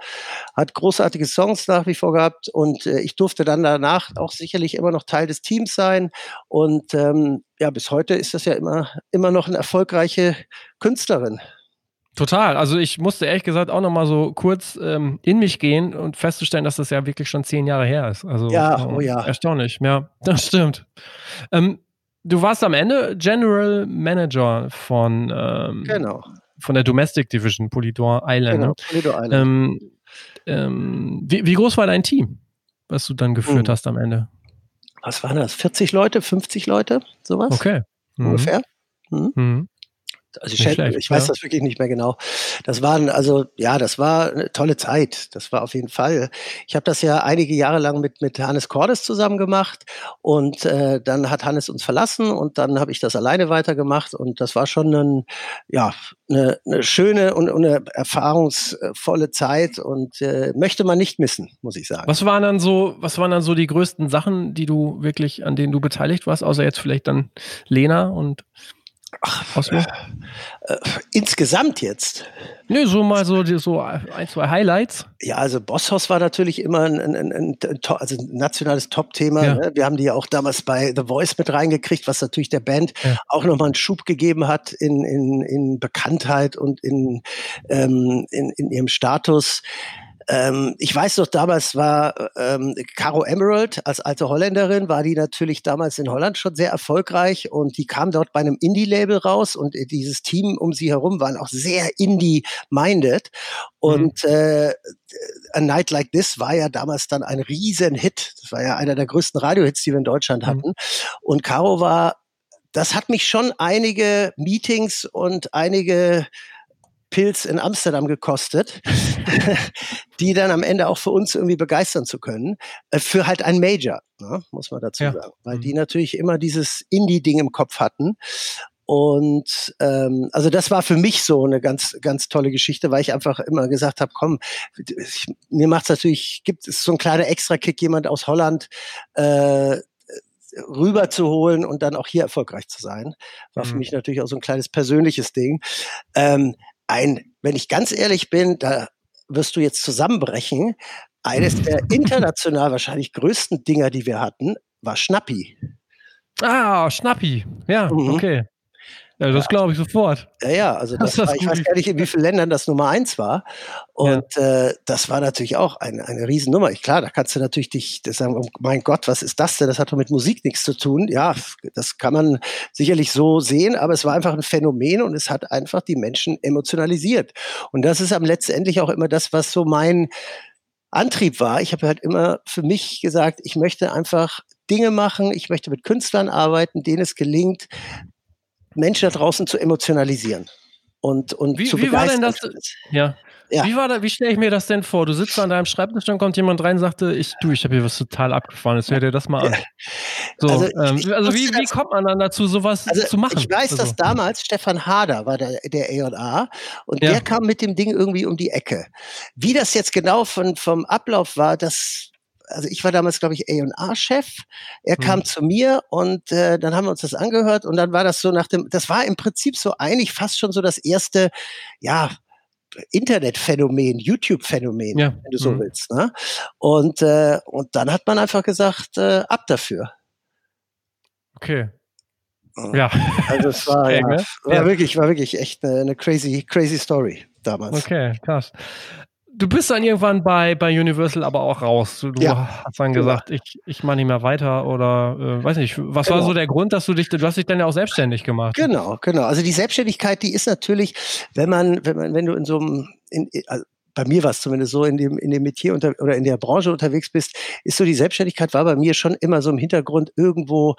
hat großartige Songs nach wie vor gehabt und äh, ich durfte dann danach auch sicherlich immer noch Teil des Teams sein und ähm, ja, bis heute ist das ja immer, immer noch eine erfolgreiche Künstlerin. Total. Also ich musste ehrlich gesagt auch noch mal so kurz ähm, in mich gehen und festzustellen, dass das ja wirklich schon zehn Jahre her ist. Also ja, oh ja. erstaunlich. Ja, <laughs> das stimmt. Ähm, du warst am Ende General Manager von ähm, genau von der Domestic Division, Polydor Island. Genau? Polydor Island. Ähm, ähm, wie, wie, groß war dein Team, was du dann geführt mhm. hast am Ende? Was waren das? 40 Leute, 50 Leute, sowas? Okay. Mhm. Ungefähr. Mhm. Mhm. Also ich, schätze, ich weiß ja. das wirklich nicht mehr genau. Das waren also ja, das war eine tolle Zeit. Das war auf jeden Fall. Ich habe das ja einige Jahre lang mit mit Hannes Cordes zusammen gemacht und äh, dann hat Hannes uns verlassen und dann habe ich das alleine weitergemacht und das war schon ein, ja eine, eine schöne und eine erfahrungsvolle Zeit und äh, möchte man nicht missen, muss ich sagen. Was waren dann so, was waren dann so die größten Sachen, die du wirklich an denen du beteiligt warst, außer jetzt vielleicht dann Lena und Ach? Äh, äh, insgesamt jetzt? Nö, so mal so, so ein, zwei Highlights. Ja, also Bosshaus war natürlich immer ein, ein, ein, ein also nationales Top-Thema. Ja. Ne? Wir haben die ja auch damals bei The Voice mit reingekriegt, was natürlich der Band ja. auch nochmal einen Schub gegeben hat in, in, in Bekanntheit und in, ähm, in, in ihrem Status. Ähm, ich weiß noch, damals war ähm, Caro Emerald als alte Holländerin, war die natürlich damals in Holland schon sehr erfolgreich und die kam dort bei einem Indie-Label raus und äh, dieses Team um sie herum waren auch sehr Indie-minded. Und mhm. äh, A Night Like This war ja damals dann ein Riesen-Hit. Das war ja einer der größten Radiohits, die wir in Deutschland hatten. Mhm. Und Caro war das hat mich schon einige Meetings und einige Pilz in Amsterdam gekostet, <laughs> die dann am Ende auch für uns irgendwie begeistern zu können, äh, für halt ein Major, ne, muss man dazu ja. sagen, weil die mhm. natürlich immer dieses Indie-Ding im Kopf hatten. Und ähm, also das war für mich so eine ganz, ganz tolle Geschichte, weil ich einfach immer gesagt habe, komm, ich, mir macht's natürlich, gibt es so ein kleiner Extra-Kick, jemand aus Holland äh, rüber zu holen und dann auch hier erfolgreich zu sein. War mhm. für mich natürlich auch so ein kleines persönliches Ding. Ähm, ein, wenn ich ganz ehrlich bin, da wirst du jetzt zusammenbrechen. Eines der <laughs> international wahrscheinlich größten Dinger, die wir hatten, war Schnappi. Ah, Schnappi. Ja, mhm. okay. Ja, das glaube ich sofort. Ja, ja, also das, das war, ich weiß gar nicht, in wie vielen Ländern das Nummer eins war. Und ja. äh, das war natürlich auch eine, eine Riesennummer. Ich, klar, da kannst du natürlich dich sagen, oh mein Gott, was ist das denn? Das hat doch mit Musik nichts zu tun. Ja, das kann man sicherlich so sehen, aber es war einfach ein Phänomen und es hat einfach die Menschen emotionalisiert. Und das ist am letztendlich auch immer das, was so mein Antrieb war. Ich habe halt immer für mich gesagt, ich möchte einfach Dinge machen, ich möchte mit Künstlern arbeiten, denen es gelingt, Menschen da draußen zu emotionalisieren und, und wie, zu wie war denn das? Ja. ja. Wie, war da, wie stelle ich mir das denn vor? Du sitzt an deinem Schreibtisch, dann kommt jemand rein und sagte, ich, du, ich habe hier was total abgefahrenes, hör dir das mal an. So, also, ähm, also wie, wie kommt man dann dazu, sowas also zu machen? Ich weiß, also. dass damals Stefan Hader war der, der A&A und ja. der kam mit dem Ding irgendwie um die Ecke. Wie das jetzt genau von, vom Ablauf war, das also ich war damals, glaube ich, A&R-Chef. Er kam mhm. zu mir und äh, dann haben wir uns das angehört und dann war das so nach dem, das war im Prinzip so eigentlich fast schon so das erste, ja, Internetphänomen, YouTube-Phänomen, ja. wenn du so mhm. willst. Ne? Und, äh, und dann hat man einfach gesagt, äh, ab dafür. Okay. Ja. Also es war, <laughs> ja, ne? war ja. wirklich, war wirklich echt eine, eine crazy, crazy Story damals. Okay, krass du bist dann irgendwann bei, bei Universal aber auch raus. Du, ja. hast dann gesagt, ich, ich mache nicht mehr weiter oder äh, weiß nicht. Was genau. war so der Grund, dass du dich, du hast dich dann ja auch selbstständig gemacht? Genau, genau. Also die Selbstständigkeit, die ist natürlich, wenn man, wenn man, wenn du in so einem, in, also bei mir war es zumindest so, in dem, in dem Metier unter, oder in der Branche unterwegs bist, ist so die Selbstständigkeit war bei mir schon immer so im Hintergrund irgendwo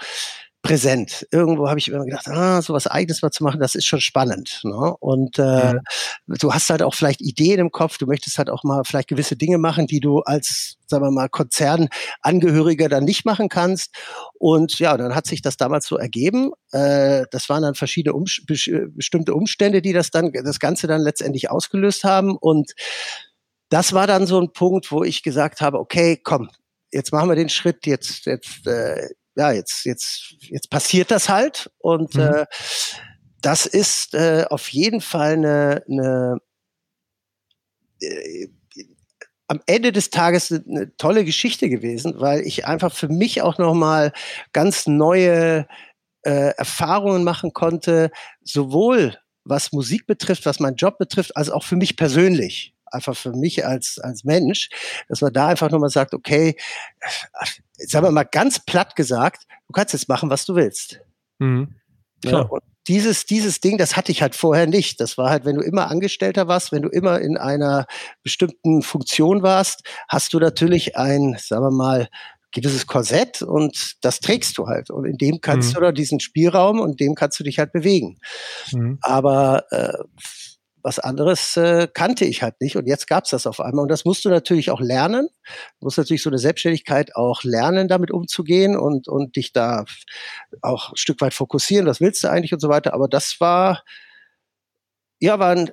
präsent. Irgendwo habe ich immer gedacht, ah, so was Eigenes mal zu machen, das ist schon spannend. Ne? Und äh, mhm. du hast halt auch vielleicht Ideen im Kopf, du möchtest halt auch mal vielleicht gewisse Dinge machen, die du als, sagen wir mal, Konzernangehöriger dann nicht machen kannst. Und ja, dann hat sich das damals so ergeben. Äh, das waren dann verschiedene um, bestimmte Umstände, die das dann, das Ganze dann letztendlich ausgelöst haben. Und das war dann so ein Punkt, wo ich gesagt habe, okay, komm, jetzt machen wir den Schritt, jetzt, jetzt äh, ja, jetzt, jetzt, jetzt passiert das halt und mhm. äh, das ist äh, auf jeden Fall eine, eine äh, am Ende des Tages eine tolle Geschichte gewesen, weil ich einfach für mich auch nochmal ganz neue äh, Erfahrungen machen konnte, sowohl was Musik betrifft, was meinen Job betrifft, als auch für mich persönlich einfach für mich als, als Mensch, dass man da einfach nochmal sagt, okay, sagen wir mal ganz platt gesagt, du kannst jetzt machen, was du willst. Mhm. Ja, und dieses, dieses Ding, das hatte ich halt vorher nicht. Das war halt, wenn du immer Angestellter warst, wenn du immer in einer bestimmten Funktion warst, hast du natürlich ein, sagen wir mal, gewisses Korsett und das trägst du halt. Und in dem kannst mhm. du da diesen Spielraum und dem kannst du dich halt bewegen. Mhm. Aber äh, was anderes äh, kannte ich halt nicht und jetzt gab's das auf einmal und das musst du natürlich auch lernen. Du musst natürlich so eine Selbstständigkeit auch lernen, damit umzugehen und, und dich da auch ein Stück weit fokussieren, was willst du eigentlich und so weiter. Aber das war, ja, war ein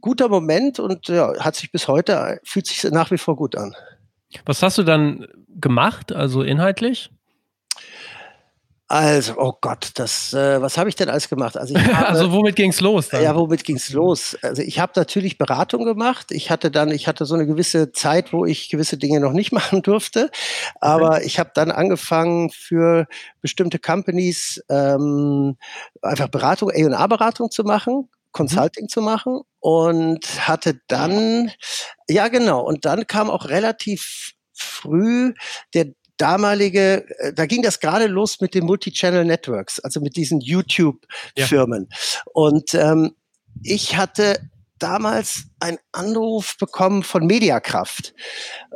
guter Moment und ja, hat sich bis heute, fühlt sich nach wie vor gut an. Was hast du dann gemacht, also inhaltlich? Also, oh Gott, das, äh, was habe ich denn alles gemacht? Also, <laughs> habe, also womit ging's los? Dann? Ja, womit ging's los? Also ich habe natürlich Beratung gemacht. Ich hatte dann, ich hatte so eine gewisse Zeit, wo ich gewisse Dinge noch nicht <laughs> machen durfte. Aber okay. ich habe dann angefangen für bestimmte Companies ähm, einfach Beratung, A&A-Beratung zu machen. Consulting mhm. zu machen und hatte dann, ja genau, und dann kam auch relativ früh der damalige, äh, da ging das gerade los mit den Multi-Channel Networks, also mit diesen YouTube-Firmen. Ja. Und ähm, ich hatte damals einen Anruf bekommen von Mediakraft.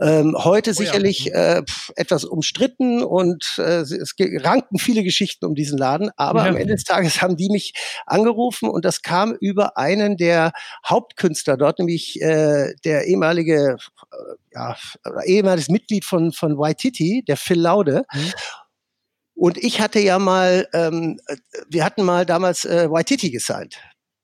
Ähm, heute oh sicherlich ja. äh, etwas umstritten und äh, es ranken viele Geschichten um diesen Laden, aber ja. am Ende des Tages haben die mich angerufen und das kam über einen der Hauptkünstler dort, nämlich äh, der ehemalige, äh, ja, ehemaliges Mitglied von, von Waititi, der Phil Laude. Mhm. Und ich hatte ja mal, ähm, äh, wir hatten mal damals äh, Waititi gesigned.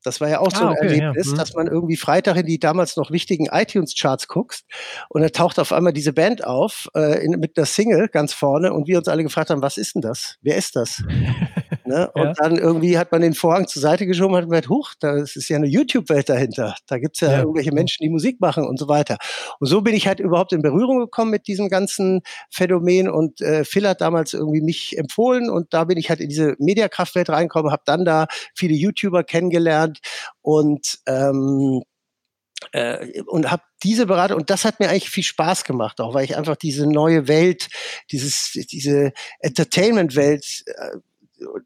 Das war ja auch so ah, ein okay, Erlebnis, ja. Mhm. dass man irgendwie Freitag in die damals noch wichtigen iTunes-Charts guckst und da taucht auf einmal diese Band auf äh, in, mit einer Single ganz vorne und wir uns alle gefragt haben, was ist denn das? Wer ist das? <laughs> ne? Und ja. dann irgendwie hat man den Vorhang zur Seite geschoben und hat gesagt, huch, da ist ja eine YouTube-Welt dahinter. Da gibt's ja, ja, irgendwelche Menschen, die Musik machen und so weiter. Und so bin ich halt überhaupt in Berührung gekommen mit diesem ganzen Phänomen und äh, Phil hat damals irgendwie mich empfohlen und da bin ich halt in diese Mediakraftwelt reingekommen, habe dann da viele YouTuber kennengelernt, Und ähm, äh, und habe diese Beratung und das hat mir eigentlich viel Spaß gemacht, auch weil ich einfach diese neue Welt, dieses diese Entertainment-Welt äh,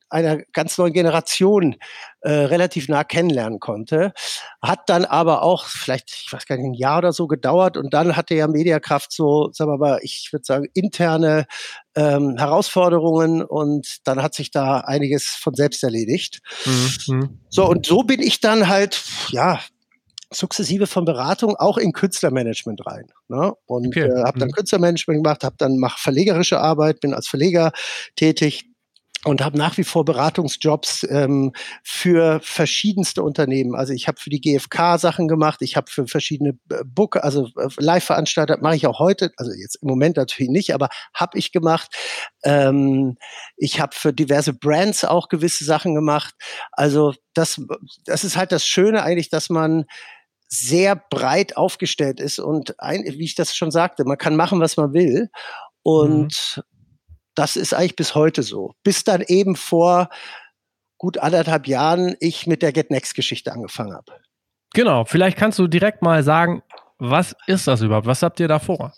einer ganz neuen Generation äh, relativ nah kennenlernen konnte. Hat dann aber auch vielleicht, ich weiß gar nicht, ein Jahr oder so gedauert und dann hatte ja Mediakraft so, sagen wir mal, ich würde sagen, interne ähm, Herausforderungen und dann hat sich da einiges von selbst erledigt. Mhm. So, und so bin ich dann halt, ja, sukzessive von Beratung auch in Künstlermanagement rein. Ne? Und okay. äh, habe dann mhm. Künstlermanagement gemacht, habe dann mach verlegerische Arbeit, bin als Verleger tätig und habe nach wie vor Beratungsjobs ähm, für verschiedenste Unternehmen. Also ich habe für die GfK Sachen gemacht, ich habe für verschiedene äh, Book, also äh, Live-Veranstalter mache ich auch heute, also jetzt im Moment natürlich nicht, aber habe ich gemacht. Ähm, ich habe für diverse Brands auch gewisse Sachen gemacht. Also das, das ist halt das Schöne eigentlich, dass man sehr breit aufgestellt ist und ein, wie ich das schon sagte, man kann machen, was man will. Und mhm das ist eigentlich bis heute so. Bis dann eben vor gut anderthalb Jahren ich mit der Get Next Geschichte angefangen habe. Genau, vielleicht kannst du direkt mal sagen, was ist das überhaupt? Was habt ihr da vor?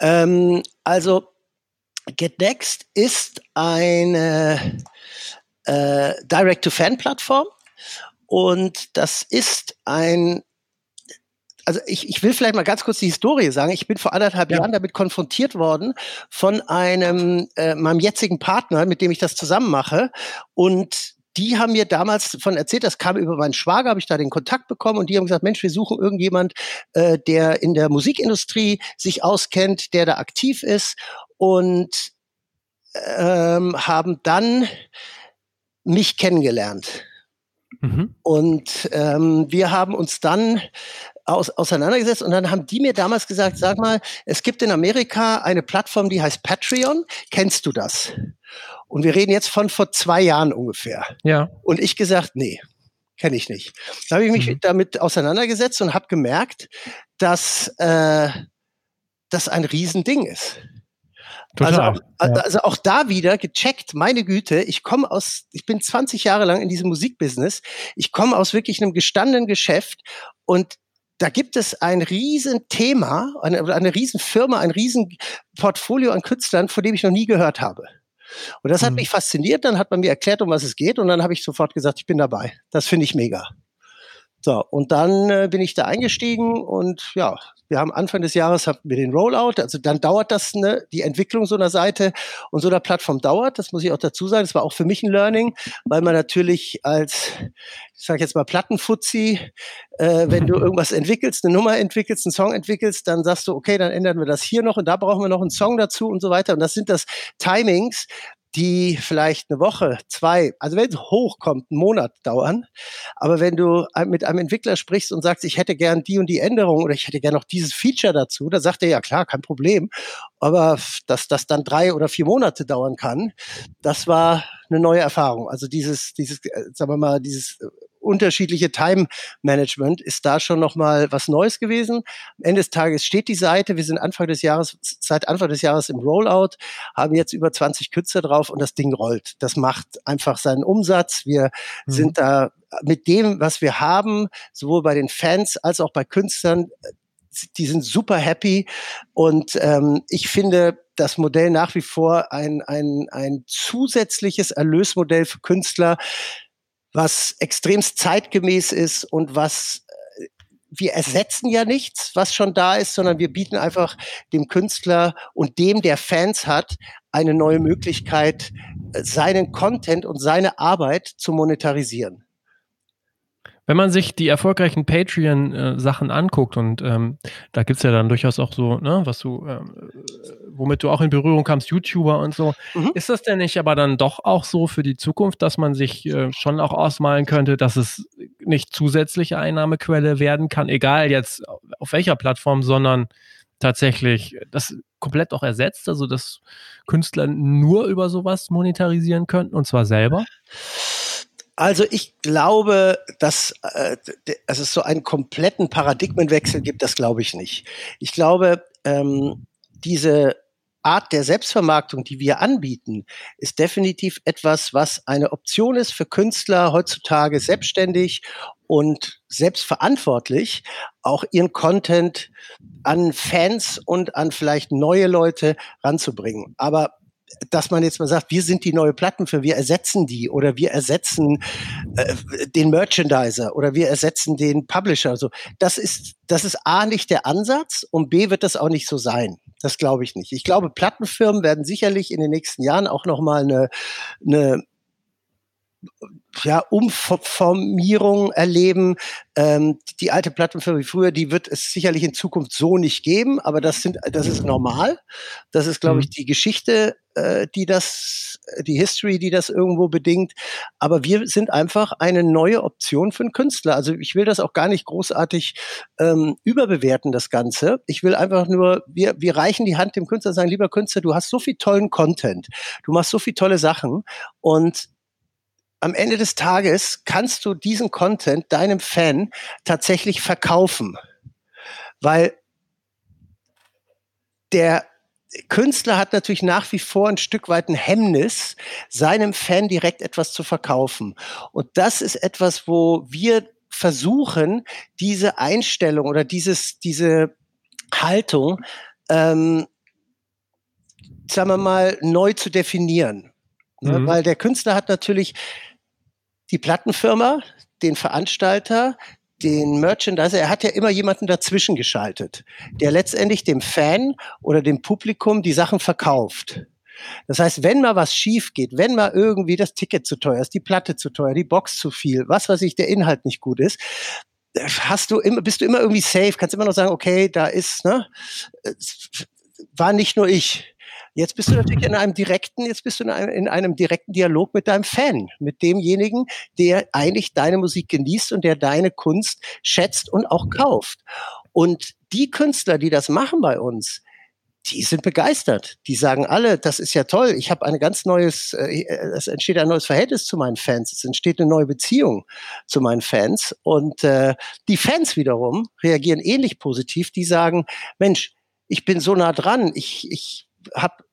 Ähm, also Get Next ist eine äh, Direct-to-Fan-Plattform und das ist ein also ich, ich will vielleicht mal ganz kurz die Historie sagen. Ich bin vor anderthalb ja. Jahren damit konfrontiert worden von einem äh, meinem jetzigen Partner, mit dem ich das zusammen mache. Und die haben mir damals von erzählt, das kam über meinen Schwager, habe ich da den Kontakt bekommen und die haben gesagt, Mensch, wir suchen irgendjemand, äh, der in der Musikindustrie sich auskennt, der da aktiv ist und ähm, haben dann mich kennengelernt. Mhm. Und ähm, wir haben uns dann aus, auseinandergesetzt und dann haben die mir damals gesagt, sag mal, es gibt in Amerika eine Plattform, die heißt Patreon. Kennst du das? Und wir reden jetzt von vor zwei Jahren ungefähr. Ja. Und ich gesagt, nee, kenne ich nicht. Da habe ich mich mhm. damit auseinandergesetzt und habe gemerkt, dass äh, das ein Riesending ist. Also Total, also, auch, also auch da wieder gecheckt, meine Güte, ich komme aus, ich bin 20 Jahre lang in diesem Musikbusiness, ich komme aus wirklich einem gestandenen Geschäft und da gibt es ein Riesenthema, eine, eine Riesenfirma, ein Riesenportfolio an Künstlern, von dem ich noch nie gehört habe. Und das hat mhm. mich fasziniert, dann hat man mir erklärt, um was es geht und dann habe ich sofort gesagt, ich bin dabei. Das finde ich mega. So, und dann äh, bin ich da eingestiegen und ja, wir haben Anfang des Jahres hatten wir den Rollout, also dann dauert das, ne, die Entwicklung so einer Seite und so einer Plattform dauert, das muss ich auch dazu sagen, das war auch für mich ein Learning, weil man natürlich als, ich sage jetzt mal Plattenfuzzi, äh, wenn du irgendwas entwickelst, eine Nummer entwickelst, einen Song entwickelst, dann sagst du, okay, dann ändern wir das hier noch und da brauchen wir noch einen Song dazu und so weiter. Und das sind das Timings, die vielleicht eine Woche, zwei, also wenn es hochkommt, einen Monat dauern. Aber wenn du mit einem Entwickler sprichst und sagst, ich hätte gern die und die Änderung oder ich hätte gern noch dieses Feature dazu, da sagt er ja klar, kein Problem. Aber dass das dann drei oder vier Monate dauern kann, das war eine neue Erfahrung. Also dieses, dieses, äh, sagen wir mal, dieses unterschiedliche Time Management ist da schon noch mal was Neues gewesen. Am Ende des Tages steht die Seite. Wir sind Anfang des Jahres, seit Anfang des Jahres im Rollout, haben jetzt über 20 Kürzer drauf und das Ding rollt. Das macht einfach seinen Umsatz. Wir mhm. sind da mit dem, was wir haben, sowohl bei den Fans als auch bei Künstlern, die sind super happy und ähm, ich finde das Modell nach wie vor ein, ein, ein zusätzliches Erlösmodell für Künstler, was extremst zeitgemäß ist und was äh, wir ersetzen ja nichts, was schon da ist, sondern wir bieten einfach dem Künstler und dem, der Fans hat, eine neue Möglichkeit, äh, seinen Content und seine Arbeit zu monetarisieren. Wenn man sich die erfolgreichen Patreon-Sachen anguckt und ähm, da gibt es ja dann durchaus auch so, ne, was du, ähm, womit du auch in Berührung kamst, YouTuber und so, mhm. ist das denn nicht aber dann doch auch so für die Zukunft, dass man sich äh, schon auch ausmalen könnte, dass es nicht zusätzliche Einnahmequelle werden kann, egal jetzt auf welcher Plattform, sondern tatsächlich das komplett auch ersetzt, also dass Künstler nur über sowas monetarisieren könnten und zwar selber? Also ich glaube, dass äh, dass es so einen kompletten Paradigmenwechsel gibt, das glaube ich nicht. Ich glaube, ähm, diese Art der Selbstvermarktung, die wir anbieten, ist definitiv etwas, was eine Option ist für Künstler heutzutage selbstständig und selbstverantwortlich auch ihren Content an Fans und an vielleicht neue Leute ranzubringen. Aber dass man jetzt mal sagt, wir sind die neue Plattenfirma, wir ersetzen die oder wir ersetzen äh, den Merchandiser oder wir ersetzen den Publisher. Also das ist, das ist A nicht der Ansatz und B wird das auch nicht so sein. Das glaube ich nicht. Ich glaube, Plattenfirmen werden sicherlich in den nächsten Jahren auch nochmal eine, eine ja, Umformierung erleben. Ähm, die alte Plattenfirma wie früher, die wird es sicherlich in Zukunft so nicht geben, aber das sind, das ist normal. Das ist, glaube ich, mhm. die Geschichte, äh, die das, die History, die das irgendwo bedingt. Aber wir sind einfach eine neue Option für einen Künstler. Also ich will das auch gar nicht großartig ähm, überbewerten, das Ganze. Ich will einfach nur, wir, wir reichen die Hand dem Künstler und sagen, lieber Künstler, du hast so viel tollen Content, du machst so viel tolle Sachen und am Ende des Tages kannst du diesen Content deinem Fan tatsächlich verkaufen. Weil der Künstler hat natürlich nach wie vor ein Stück weit ein Hemmnis, seinem Fan direkt etwas zu verkaufen. Und das ist etwas, wo wir versuchen, diese Einstellung oder dieses, diese Haltung, ähm, sagen wir mal, neu zu definieren. Ne? Mhm. Weil der Künstler hat natürlich die Plattenfirma, den Veranstalter, den Merchandiser, er hat ja immer jemanden dazwischen geschaltet, der letztendlich dem Fan oder dem Publikum die Sachen verkauft. Das heißt, wenn mal was schief geht, wenn mal irgendwie das Ticket zu teuer ist, die Platte zu teuer, die Box zu viel, was weiß ich, der Inhalt nicht gut ist, hast du immer, bist du immer irgendwie safe, kannst immer noch sagen, okay, da ist, ne, war nicht nur ich. Jetzt bist du natürlich in einem direkten, jetzt bist du in einem, in einem direkten Dialog mit deinem Fan, mit demjenigen, der eigentlich deine Musik genießt und der deine Kunst schätzt und auch kauft. Und die Künstler, die das machen bei uns, die sind begeistert. Die sagen alle, das ist ja toll. Ich habe ein ganz neues, äh, es entsteht ein neues Verhältnis zu meinen Fans. Es entsteht eine neue Beziehung zu meinen Fans. Und äh, die Fans wiederum reagieren ähnlich positiv. Die sagen, Mensch, ich bin so nah dran. Ich, ich habe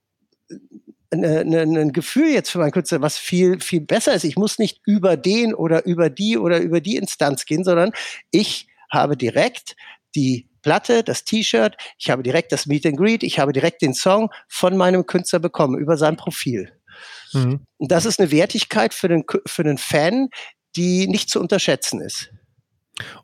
ein Gefühl jetzt für meinen Künstler, was viel, viel besser ist. Ich muss nicht über den oder über die oder über die Instanz gehen, sondern ich habe direkt die Platte, das T-Shirt, ich habe direkt das Meet and Greet, ich habe direkt den Song von meinem Künstler bekommen über sein Profil. Mhm. Und das ist eine Wertigkeit für den, für den Fan, die nicht zu unterschätzen ist.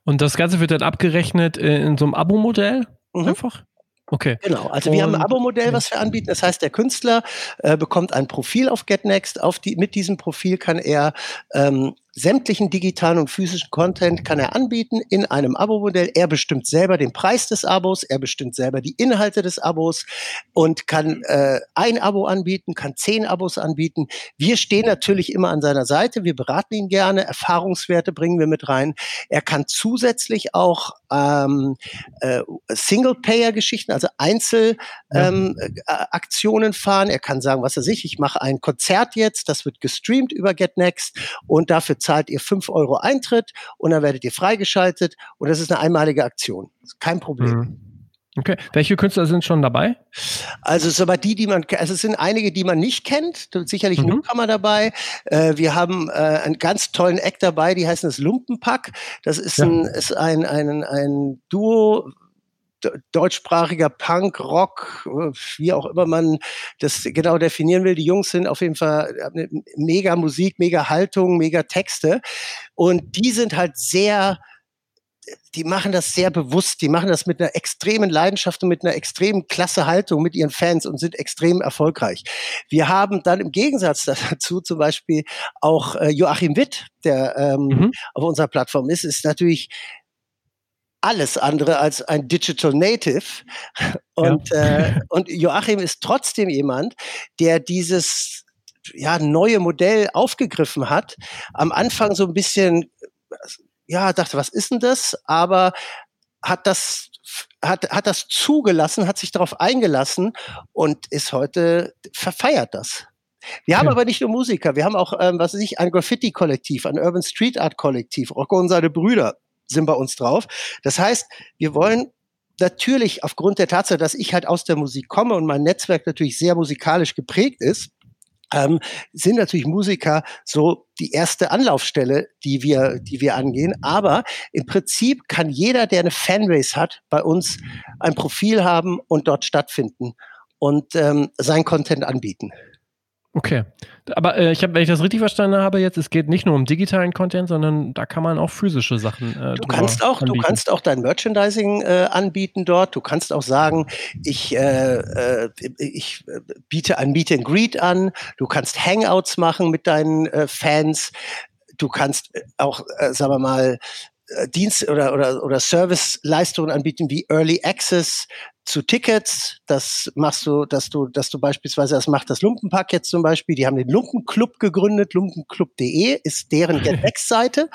Und das Ganze wird dann abgerechnet in so einem Abo-Modell? Mhm. Einfach? Okay. Genau. Also wir haben ein Abo-Modell, was wir anbieten. Das heißt, der Künstler äh, bekommt ein Profil auf GetNext. Auf die, mit diesem Profil kann er ähm, sämtlichen digitalen und physischen Content kann er anbieten in einem Abo-Modell. Er bestimmt selber den Preis des Abos, er bestimmt selber die Inhalte des Abos und kann äh, ein Abo anbieten, kann zehn Abos anbieten. Wir stehen natürlich immer an seiner Seite, wir beraten ihn gerne, Erfahrungswerte bringen wir mit rein. Er kann zusätzlich auch ähm, äh, Single-Payer-Geschichten, also Einzelaktionen ähm, fahren. Er kann sagen, was er sich, ich mache ein Konzert jetzt, das wird gestreamt über GetNext und dafür zahlt ihr fünf Euro Eintritt und dann werdet ihr freigeschaltet und das ist eine einmalige Aktion. Kein Problem. Mhm. Okay. Welche Künstler sind schon dabei? Also es aber die, die man, also es sind einige, die man nicht kennt. Sicherlich mhm. Newcomer dabei. Äh, wir haben äh, einen ganz tollen Act dabei, die heißen das Lumpenpack. Das ist, ja. ein, ist ein, ein, ein Duo, deutschsprachiger Punk, Rock, wie auch immer man das genau definieren will. Die Jungs sind auf jeden Fall eine mega Musik, mega Haltung, mega Texte. Und die sind halt sehr, die machen das sehr bewusst, die machen das mit einer extremen Leidenschaft und mit einer extremen klasse Haltung mit ihren Fans und sind extrem erfolgreich. Wir haben dann im Gegensatz dazu zum Beispiel auch äh, Joachim Witt, der ähm, mhm. auf unserer Plattform ist, ist natürlich alles andere als ein Digital Native. Und, ja. äh, und Joachim ist trotzdem jemand, der dieses ja, neue Modell aufgegriffen hat. Am Anfang so ein bisschen, ja, dachte, was ist denn das? Aber hat das hat, hat das zugelassen, hat sich darauf eingelassen und ist heute verfeiert das. Wir haben aber nicht nur Musiker, wir haben auch, ähm, was weiß ich, ein Graffiti-Kollektiv, ein Urban Street Art-Kollektiv, Rocco und seine Brüder sind bei uns drauf. Das heißt, wir wollen natürlich aufgrund der Tatsache, dass ich halt aus der Musik komme und mein Netzwerk natürlich sehr musikalisch geprägt ist, ähm, sind natürlich Musiker so die erste Anlaufstelle, die wir, die wir angehen. Aber im Prinzip kann jeder, der eine Fanbase hat, bei uns ein Profil haben und dort stattfinden und ähm, sein Content anbieten. Okay. Aber äh, ich habe, wenn ich das richtig verstanden habe, jetzt, es geht nicht nur um digitalen Content, sondern da kann man auch physische Sachen. Äh, du kannst auch, anbieten. du kannst auch dein Merchandising äh, anbieten dort. Du kannst auch sagen, ich, äh, äh ich äh, biete ein Meet and Greet an. Du kannst Hangouts machen mit deinen äh, Fans. Du kannst auch, sagen wir mal, Dienst oder, oder, oder Serviceleistungen anbieten wie Early Access zu Tickets. Das machst du, dass du, dass du beispielsweise, das macht das Lumpenpack jetzt zum Beispiel. Die haben den Lumpenclub gegründet. Lumpenclub.de ist deren <laughs> GetX-Seite.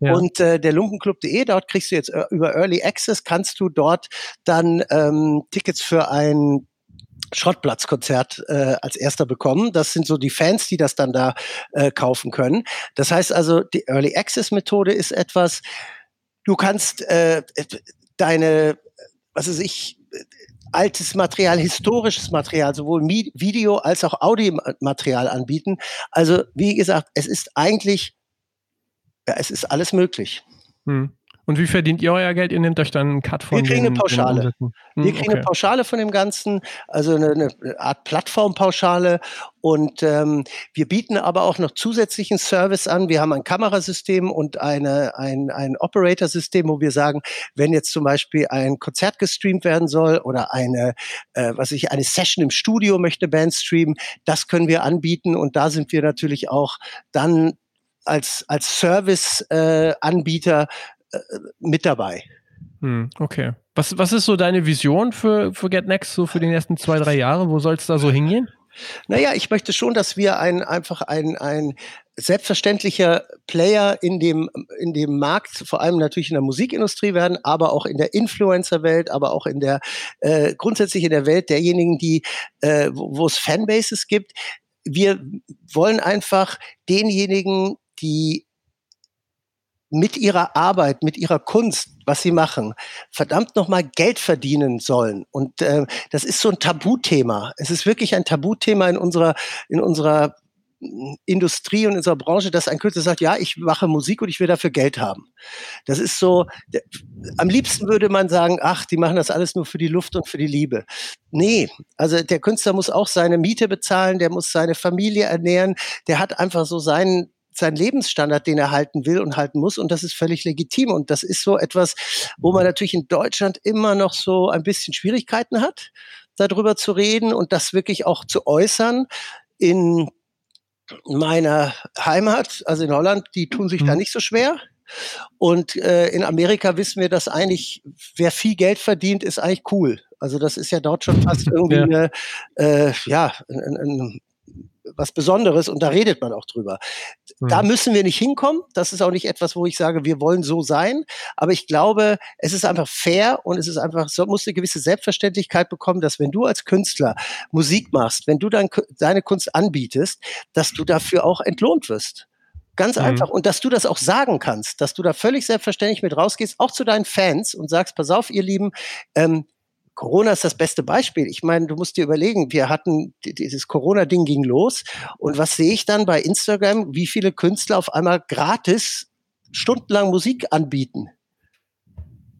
ja. Und äh, der Lumpenclub.de, dort kriegst du jetzt äh, über Early Access, kannst du dort dann ähm, Tickets für ein Schrottplatzkonzert äh, als erster bekommen. Das sind so die Fans, die das dann da äh, kaufen können. Das heißt also, die Early Access Methode ist etwas, du kannst äh, deine, was weiß ich, altes Material, historisches Material, sowohl Video als auch Audiomaterial anbieten. Also wie gesagt, es ist eigentlich, ja, es ist alles möglich. Hm. Und wie verdient ihr euer Geld? Ihr nehmt euch dann einen Cut von Wir kriegen den, eine Pauschale. Hm, wir kriegen okay. eine Pauschale von dem Ganzen, also eine, eine Art Plattformpauschale. Und ähm, wir bieten aber auch noch zusätzlichen Service an. Wir haben ein Kamerasystem und eine, ein, ein Operator-System, wo wir sagen, wenn jetzt zum Beispiel ein Konzert gestreamt werden soll oder eine, äh, was ich, eine Session im Studio möchte Band streamen, das können wir anbieten. Und da sind wir natürlich auch dann als, als Service-Anbieter äh, mit dabei. Hm, okay. Was, was ist so deine Vision für, für GetNext, so für die nächsten zwei, drei Jahre? Wo soll es da so hingehen? Naja, ich möchte schon, dass wir ein, einfach ein, ein selbstverständlicher Player in dem, in dem Markt, vor allem natürlich in der Musikindustrie werden, aber auch in der Influencer-Welt, aber auch in der, äh, grundsätzlich in der Welt derjenigen, die, äh, wo es Fanbases gibt. Wir wollen einfach denjenigen, die mit ihrer Arbeit, mit ihrer Kunst, was sie machen, verdammt nochmal Geld verdienen sollen. Und äh, das ist so ein Tabuthema. Es ist wirklich ein Tabuthema in unserer, in unserer mm, Industrie und in unserer Branche, dass ein Künstler sagt, ja, ich mache Musik und ich will dafür Geld haben. Das ist so, am liebsten würde man sagen, ach, die machen das alles nur für die Luft und für die Liebe. Nee, also der Künstler muss auch seine Miete bezahlen, der muss seine Familie ernähren, der hat einfach so seinen seinen Lebensstandard, den er halten will und halten muss. Und das ist völlig legitim. Und das ist so etwas, wo man natürlich in Deutschland immer noch so ein bisschen Schwierigkeiten hat, darüber zu reden und das wirklich auch zu äußern. In meiner Heimat, also in Holland, die tun sich mhm. da nicht so schwer. Und äh, in Amerika wissen wir, dass eigentlich, wer viel Geld verdient, ist eigentlich cool. Also das ist ja dort schon fast <laughs> irgendwie ja. eine, äh, ja, ein, ein, was Besonderes und da redet man auch drüber. Mhm. Da müssen wir nicht hinkommen. Das ist auch nicht etwas, wo ich sage, wir wollen so sein. Aber ich glaube, es ist einfach fair und es ist einfach, so muss eine gewisse Selbstverständlichkeit bekommen, dass wenn du als Künstler Musik machst, wenn du dein, deine Kunst anbietest, dass du dafür auch entlohnt wirst. Ganz mhm. einfach. Und dass du das auch sagen kannst, dass du da völlig selbstverständlich mit rausgehst, auch zu deinen Fans und sagst, pass auf, ihr Lieben, ähm, Corona ist das beste Beispiel. Ich meine, du musst dir überlegen, wir hatten dieses Corona-Ding ging los und was sehe ich dann bei Instagram, wie viele Künstler auf einmal gratis stundenlang Musik anbieten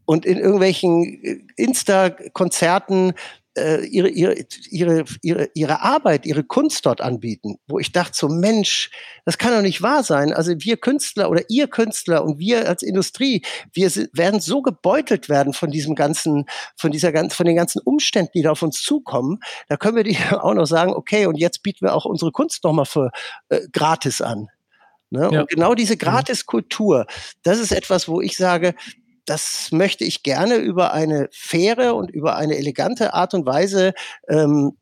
und in irgendwelchen äh, Insta-Konzerten äh, ihre, ihre, ihre, ihre, ihre Arbeit, ihre Kunst dort anbieten, wo ich dachte so, Mensch, das kann doch nicht wahr sein. Also wir Künstler oder ihr Künstler und wir als Industrie, wir werden so gebeutelt werden von diesem ganzen, von dieser ganzen, von den ganzen Umständen, die da auf uns zukommen. Da können wir die <laughs> auch noch sagen, okay, und jetzt bieten wir auch unsere Kunst nochmal für äh, gratis an. Ne? Ja. Und genau diese Gratiskultur, das ist etwas, wo ich sage, das möchte ich gerne über eine faire und über eine elegante Art und Weise ähm,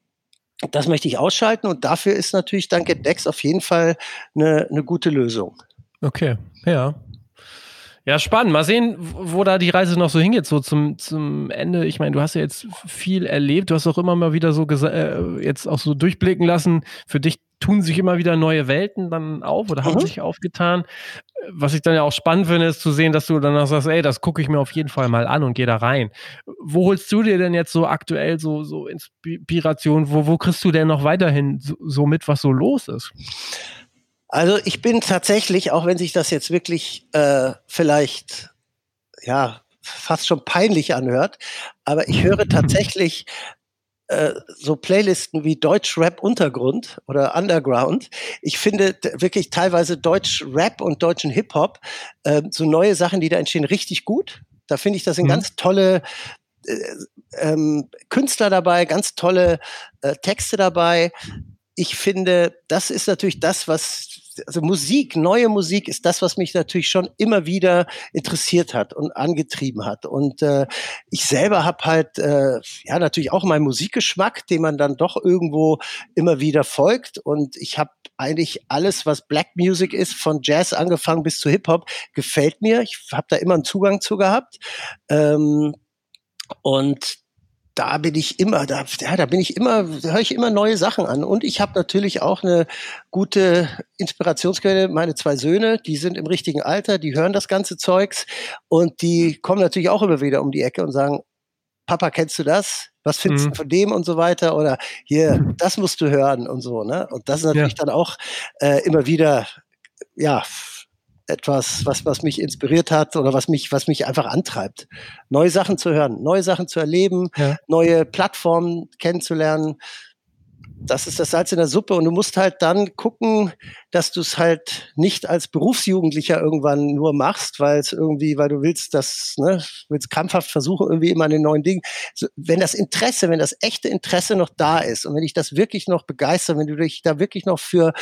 das möchte ich ausschalten und dafür ist natürlich Danke Dex auf jeden Fall eine, eine gute Lösung. Okay, ja. Ja, spannend. Mal sehen, wo da die Reise noch so hingeht, so zum, zum Ende. Ich meine, du hast ja jetzt viel erlebt. Du hast auch immer mal wieder so äh, jetzt auch so durchblicken lassen. Für dich tun sich immer wieder neue Welten dann auf oder haben mhm. sich aufgetan. Was ich dann ja auch spannend finde, ist zu sehen, dass du dann auch sagst, ey, das gucke ich mir auf jeden Fall mal an und gehe da rein. Wo holst du dir denn jetzt so aktuell so, so Inspiration? Wo, wo kriegst du denn noch weiterhin so, so mit, was so los ist? Also ich bin tatsächlich, auch wenn sich das jetzt wirklich äh, vielleicht ja fast schon peinlich anhört, aber ich höre <laughs> tatsächlich äh, so Playlisten wie Deutsch-Rap Untergrund oder Underground. Ich finde wirklich teilweise Deutsch-Rap und deutschen Hip-Hop, äh, so neue Sachen, die da entstehen, richtig gut. Da finde ich, das sind mhm. ganz tolle äh, ähm, Künstler dabei, ganz tolle äh, Texte dabei. Ich finde, das ist natürlich das, was also Musik, neue Musik ist das, was mich natürlich schon immer wieder interessiert hat und angetrieben hat. Und äh, ich selber habe halt äh, ja natürlich auch meinen Musikgeschmack, den man dann doch irgendwo immer wieder folgt. Und ich habe eigentlich alles, was Black Music ist, von Jazz angefangen bis zu Hip Hop, gefällt mir. Ich habe da immer einen Zugang zu gehabt. Ähm, und da bin ich immer, da, ja, da bin ich immer, da höre ich immer neue Sachen an. Und ich habe natürlich auch eine gute Inspirationsquelle. Meine zwei Söhne, die sind im richtigen Alter, die hören das ganze Zeugs und die kommen natürlich auch immer wieder um die Ecke und sagen, Papa, kennst du das? Was findest mhm. du von dem und so weiter? Oder hier, das musst du hören und so, ne? Und das ist natürlich ja. dann auch äh, immer wieder, ja, etwas, was, was mich inspiriert hat oder was mich, was mich einfach antreibt. Neue Sachen zu hören, neue Sachen zu erleben, ja. neue Plattformen kennenzulernen. Das ist das Salz in der Suppe und du musst halt dann gucken, dass du es halt nicht als Berufsjugendlicher irgendwann nur machst, weil es irgendwie, weil du willst das, ne, willst krampfhaft versuchen, irgendwie immer an den neuen Dingen. Wenn das Interesse, wenn das echte Interesse noch da ist und wenn dich das wirklich noch begeistert, wenn du dich da wirklich noch für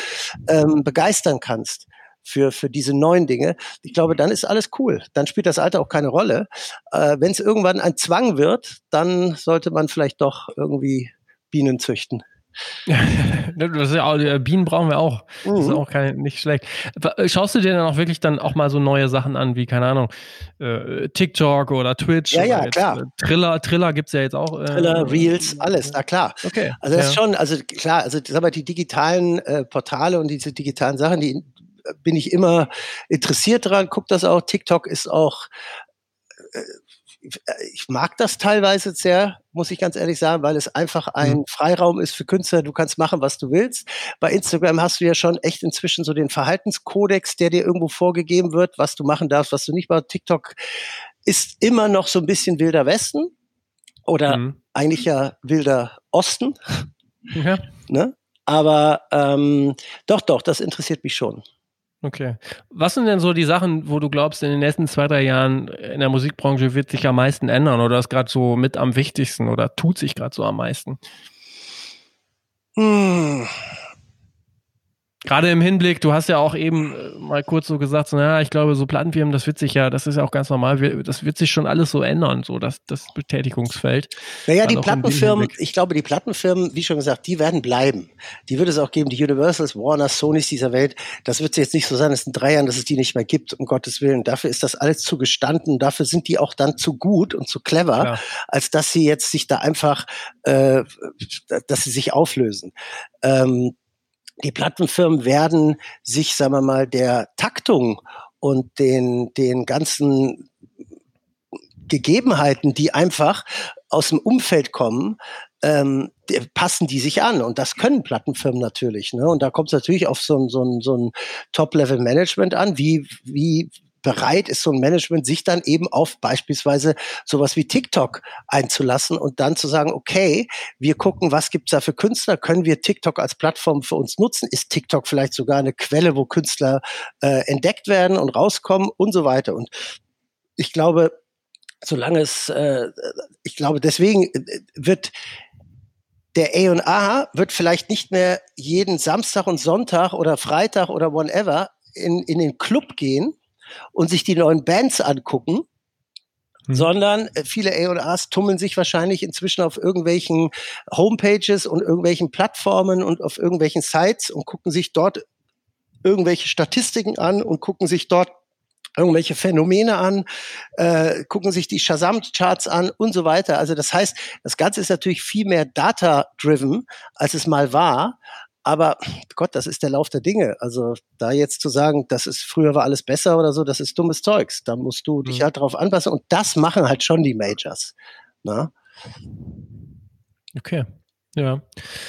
ähm, begeistern kannst, für, für diese neuen Dinge. Ich glaube, dann ist alles cool. Dann spielt das Alter auch keine Rolle. Äh, Wenn es irgendwann ein Zwang wird, dann sollte man vielleicht doch irgendwie Bienen züchten. <laughs> ist ja auch, Bienen brauchen wir auch. Das ist mhm. auch kein, nicht schlecht. Schaust du dir dann auch wirklich dann auch mal so neue Sachen an, wie, keine Ahnung, äh, TikTok oder Twitch? Ja, ja, jetzt, klar. Äh, Triller, Triller gibt es ja jetzt auch. Äh, Triller, Reels, alles, na klar. Okay. Also das ja. ist schon, also klar, also sag mal, die digitalen äh, Portale und diese digitalen Sachen, die bin ich immer interessiert dran, guck das auch. TikTok ist auch, äh, ich mag das teilweise sehr, muss ich ganz ehrlich sagen, weil es einfach ein mhm. Freiraum ist für Künstler. Du kannst machen, was du willst. Bei Instagram hast du ja schon echt inzwischen so den Verhaltenskodex, der dir irgendwo vorgegeben wird, was du machen darfst, was du nicht machst. TikTok ist immer noch so ein bisschen wilder Westen oder mhm. eigentlich ja wilder Osten. Ja. <laughs> Ne? Aber ähm, doch, doch, das interessiert mich schon. Okay. Was sind denn so die Sachen, wo du glaubst, in den nächsten zwei, drei Jahren in der Musikbranche wird sich am meisten ändern oder ist gerade so mit am wichtigsten oder tut sich gerade so am meisten? Hm. Gerade im Hinblick, du hast ja auch eben äh, mal kurz so gesagt, so, naja, ich glaube, so Plattenfirmen, das wird sich ja, das ist ja auch ganz normal, das wird sich schon alles so ändern, so das, das Betätigungsfeld. Naja, die Plattenfirmen, ich glaube, die Plattenfirmen, wie schon gesagt, die werden bleiben. Die wird es auch geben, die Universals, Warner, Sonys dieser Welt. Das wird jetzt nicht so sein, dass in drei Jahren, dass es die nicht mehr gibt, um Gottes Willen. Dafür ist das alles zu gestanden, dafür sind die auch dann zu gut und zu clever, ja. als dass sie jetzt sich da einfach, äh, dass sie sich auflösen. Ähm, die Plattenfirmen werden sich, sagen wir mal, der Taktung und den, den ganzen Gegebenheiten, die einfach aus dem Umfeld kommen, ähm, passen die sich an. Und das können Plattenfirmen natürlich. Ne? Und da kommt es natürlich auf so ein, so ein, so ein Top-Level-Management an. Wie, wie bereit ist so ein Management, sich dann eben auf beispielsweise sowas wie TikTok einzulassen und dann zu sagen, okay, wir gucken, was gibt's da für Künstler, können wir TikTok als Plattform für uns nutzen, ist TikTok vielleicht sogar eine Quelle, wo Künstler äh, entdeckt werden und rauskommen und so weiter. Und ich glaube, solange es, äh, ich glaube, deswegen äh, wird der A&A wird vielleicht nicht mehr jeden Samstag und Sonntag oder Freitag oder whatever in, in den Club gehen, und sich die neuen Bands angucken, hm. sondern äh, viele A&Rs tummeln sich wahrscheinlich inzwischen auf irgendwelchen Homepages und irgendwelchen Plattformen und auf irgendwelchen Sites und gucken sich dort irgendwelche Statistiken an und gucken sich dort irgendwelche Phänomene an, äh, gucken sich die Shazam-Charts an und so weiter. Also das heißt, das Ganze ist natürlich viel mehr data-driven, als es mal war. Aber Gott, das ist der Lauf der Dinge. Also da jetzt zu sagen, das ist früher war alles besser oder so, das ist dummes Zeugs. Da musst du dich mhm. halt darauf anpassen. Und das machen halt schon die Majors. Na? Okay. Ja,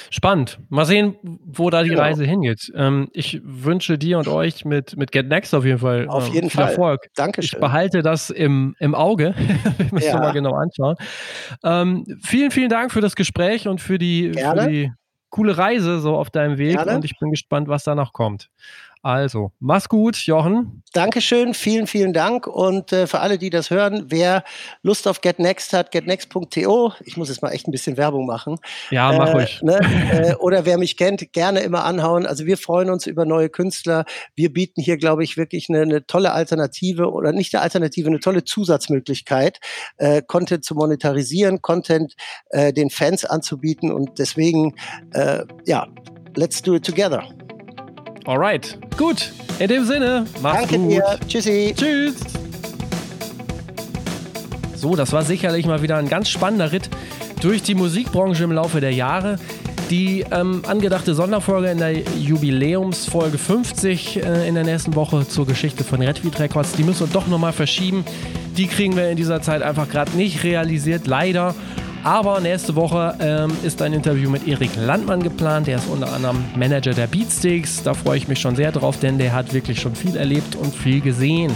spannend. Mal sehen, wo da die genau. Reise hingeht. Ähm, ich wünsche dir und euch mit, mit Get Next auf jeden Fall auf jeden viel Fall. Erfolg. Dankeschön. Ich behalte das im, im Auge. <laughs> Wir müssen ja. mal genau anschauen. Ähm, vielen, vielen Dank für das Gespräch und für die, für die coole Reise so auf deinem Weg. Gerne. Und ich bin gespannt, was da noch kommt. Also, mach's gut, Jochen. Dankeschön, vielen, vielen Dank. Und äh, für alle, die das hören, wer Lust auf GetNext hat, getnext.to. Ich muss jetzt mal echt ein bisschen Werbung machen. Ja, mach äh, ruhig. Ne? <laughs> äh, oder wer mich kennt, gerne immer anhauen. Also wir freuen uns über neue Künstler. Wir bieten hier, glaube ich, wirklich eine, eine, tolle Alternative oder nicht eine Alternative, eine tolle Zusatzmöglichkeit, äh, Content zu monetarisieren, Content äh, den Fans anzubieten. Und deswegen, äh, ja, let's do it together. Alright, gut. In dem Sinne, mach's Danke gut. Dir. Tschüssi. Tschüss. So, das war sicherlich mal wieder ein ganz spannender Ritt durch die Musikbranche im Laufe der Jahre. Die ähm, angedachte Sonderfolge in der Jubiläumsfolge 50 äh, in der nächsten Woche zur Geschichte von Redfield Records, die müssen wir doch nochmal verschieben. Die kriegen wir in dieser Zeit einfach gerade nicht realisiert, leider. Aber nächste Woche ähm, ist ein Interview mit Erik Landmann geplant. Der ist unter anderem Manager der Beatsticks. Da freue ich mich schon sehr drauf, denn der hat wirklich schon viel erlebt und viel gesehen.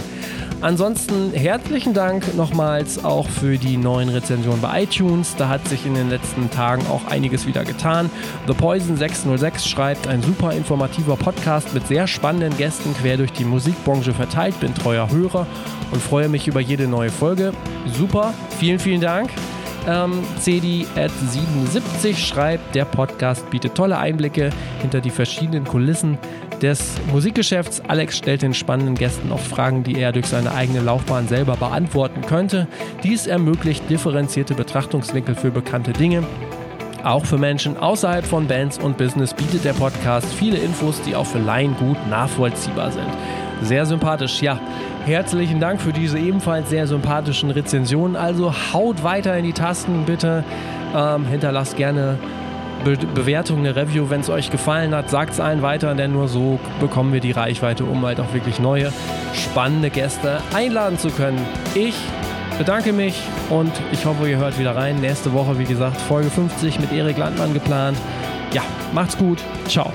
Ansonsten herzlichen Dank nochmals auch für die neuen Rezensionen bei iTunes. Da hat sich in den letzten Tagen auch einiges wieder getan. The Poison 606 schreibt, ein super informativer Podcast mit sehr spannenden Gästen quer durch die Musikbranche verteilt. Bin treuer Hörer und freue mich über jede neue Folge. Super, vielen, vielen Dank. Ähm, CD77 schreibt, der Podcast bietet tolle Einblicke hinter die verschiedenen Kulissen des Musikgeschäfts. Alex stellt den spannenden Gästen oft Fragen, die er durch seine eigene Laufbahn selber beantworten könnte. Dies ermöglicht differenzierte Betrachtungswinkel für bekannte Dinge. Auch für Menschen außerhalb von Bands und Business bietet der Podcast viele Infos, die auch für Laien gut nachvollziehbar sind. Sehr sympathisch, ja. Herzlichen Dank für diese ebenfalls sehr sympathischen Rezensionen. Also haut weiter in die Tasten, bitte. Ähm, hinterlasst gerne Be Bewertung, eine Review, wenn es euch gefallen hat. Sagt es allen weiter, denn nur so bekommen wir die Reichweite, um halt auch wirklich neue, spannende Gäste einladen zu können. Ich bedanke mich und ich hoffe, ihr hört wieder rein. Nächste Woche, wie gesagt, Folge 50 mit Erik Landmann geplant. Ja, macht's gut. Ciao.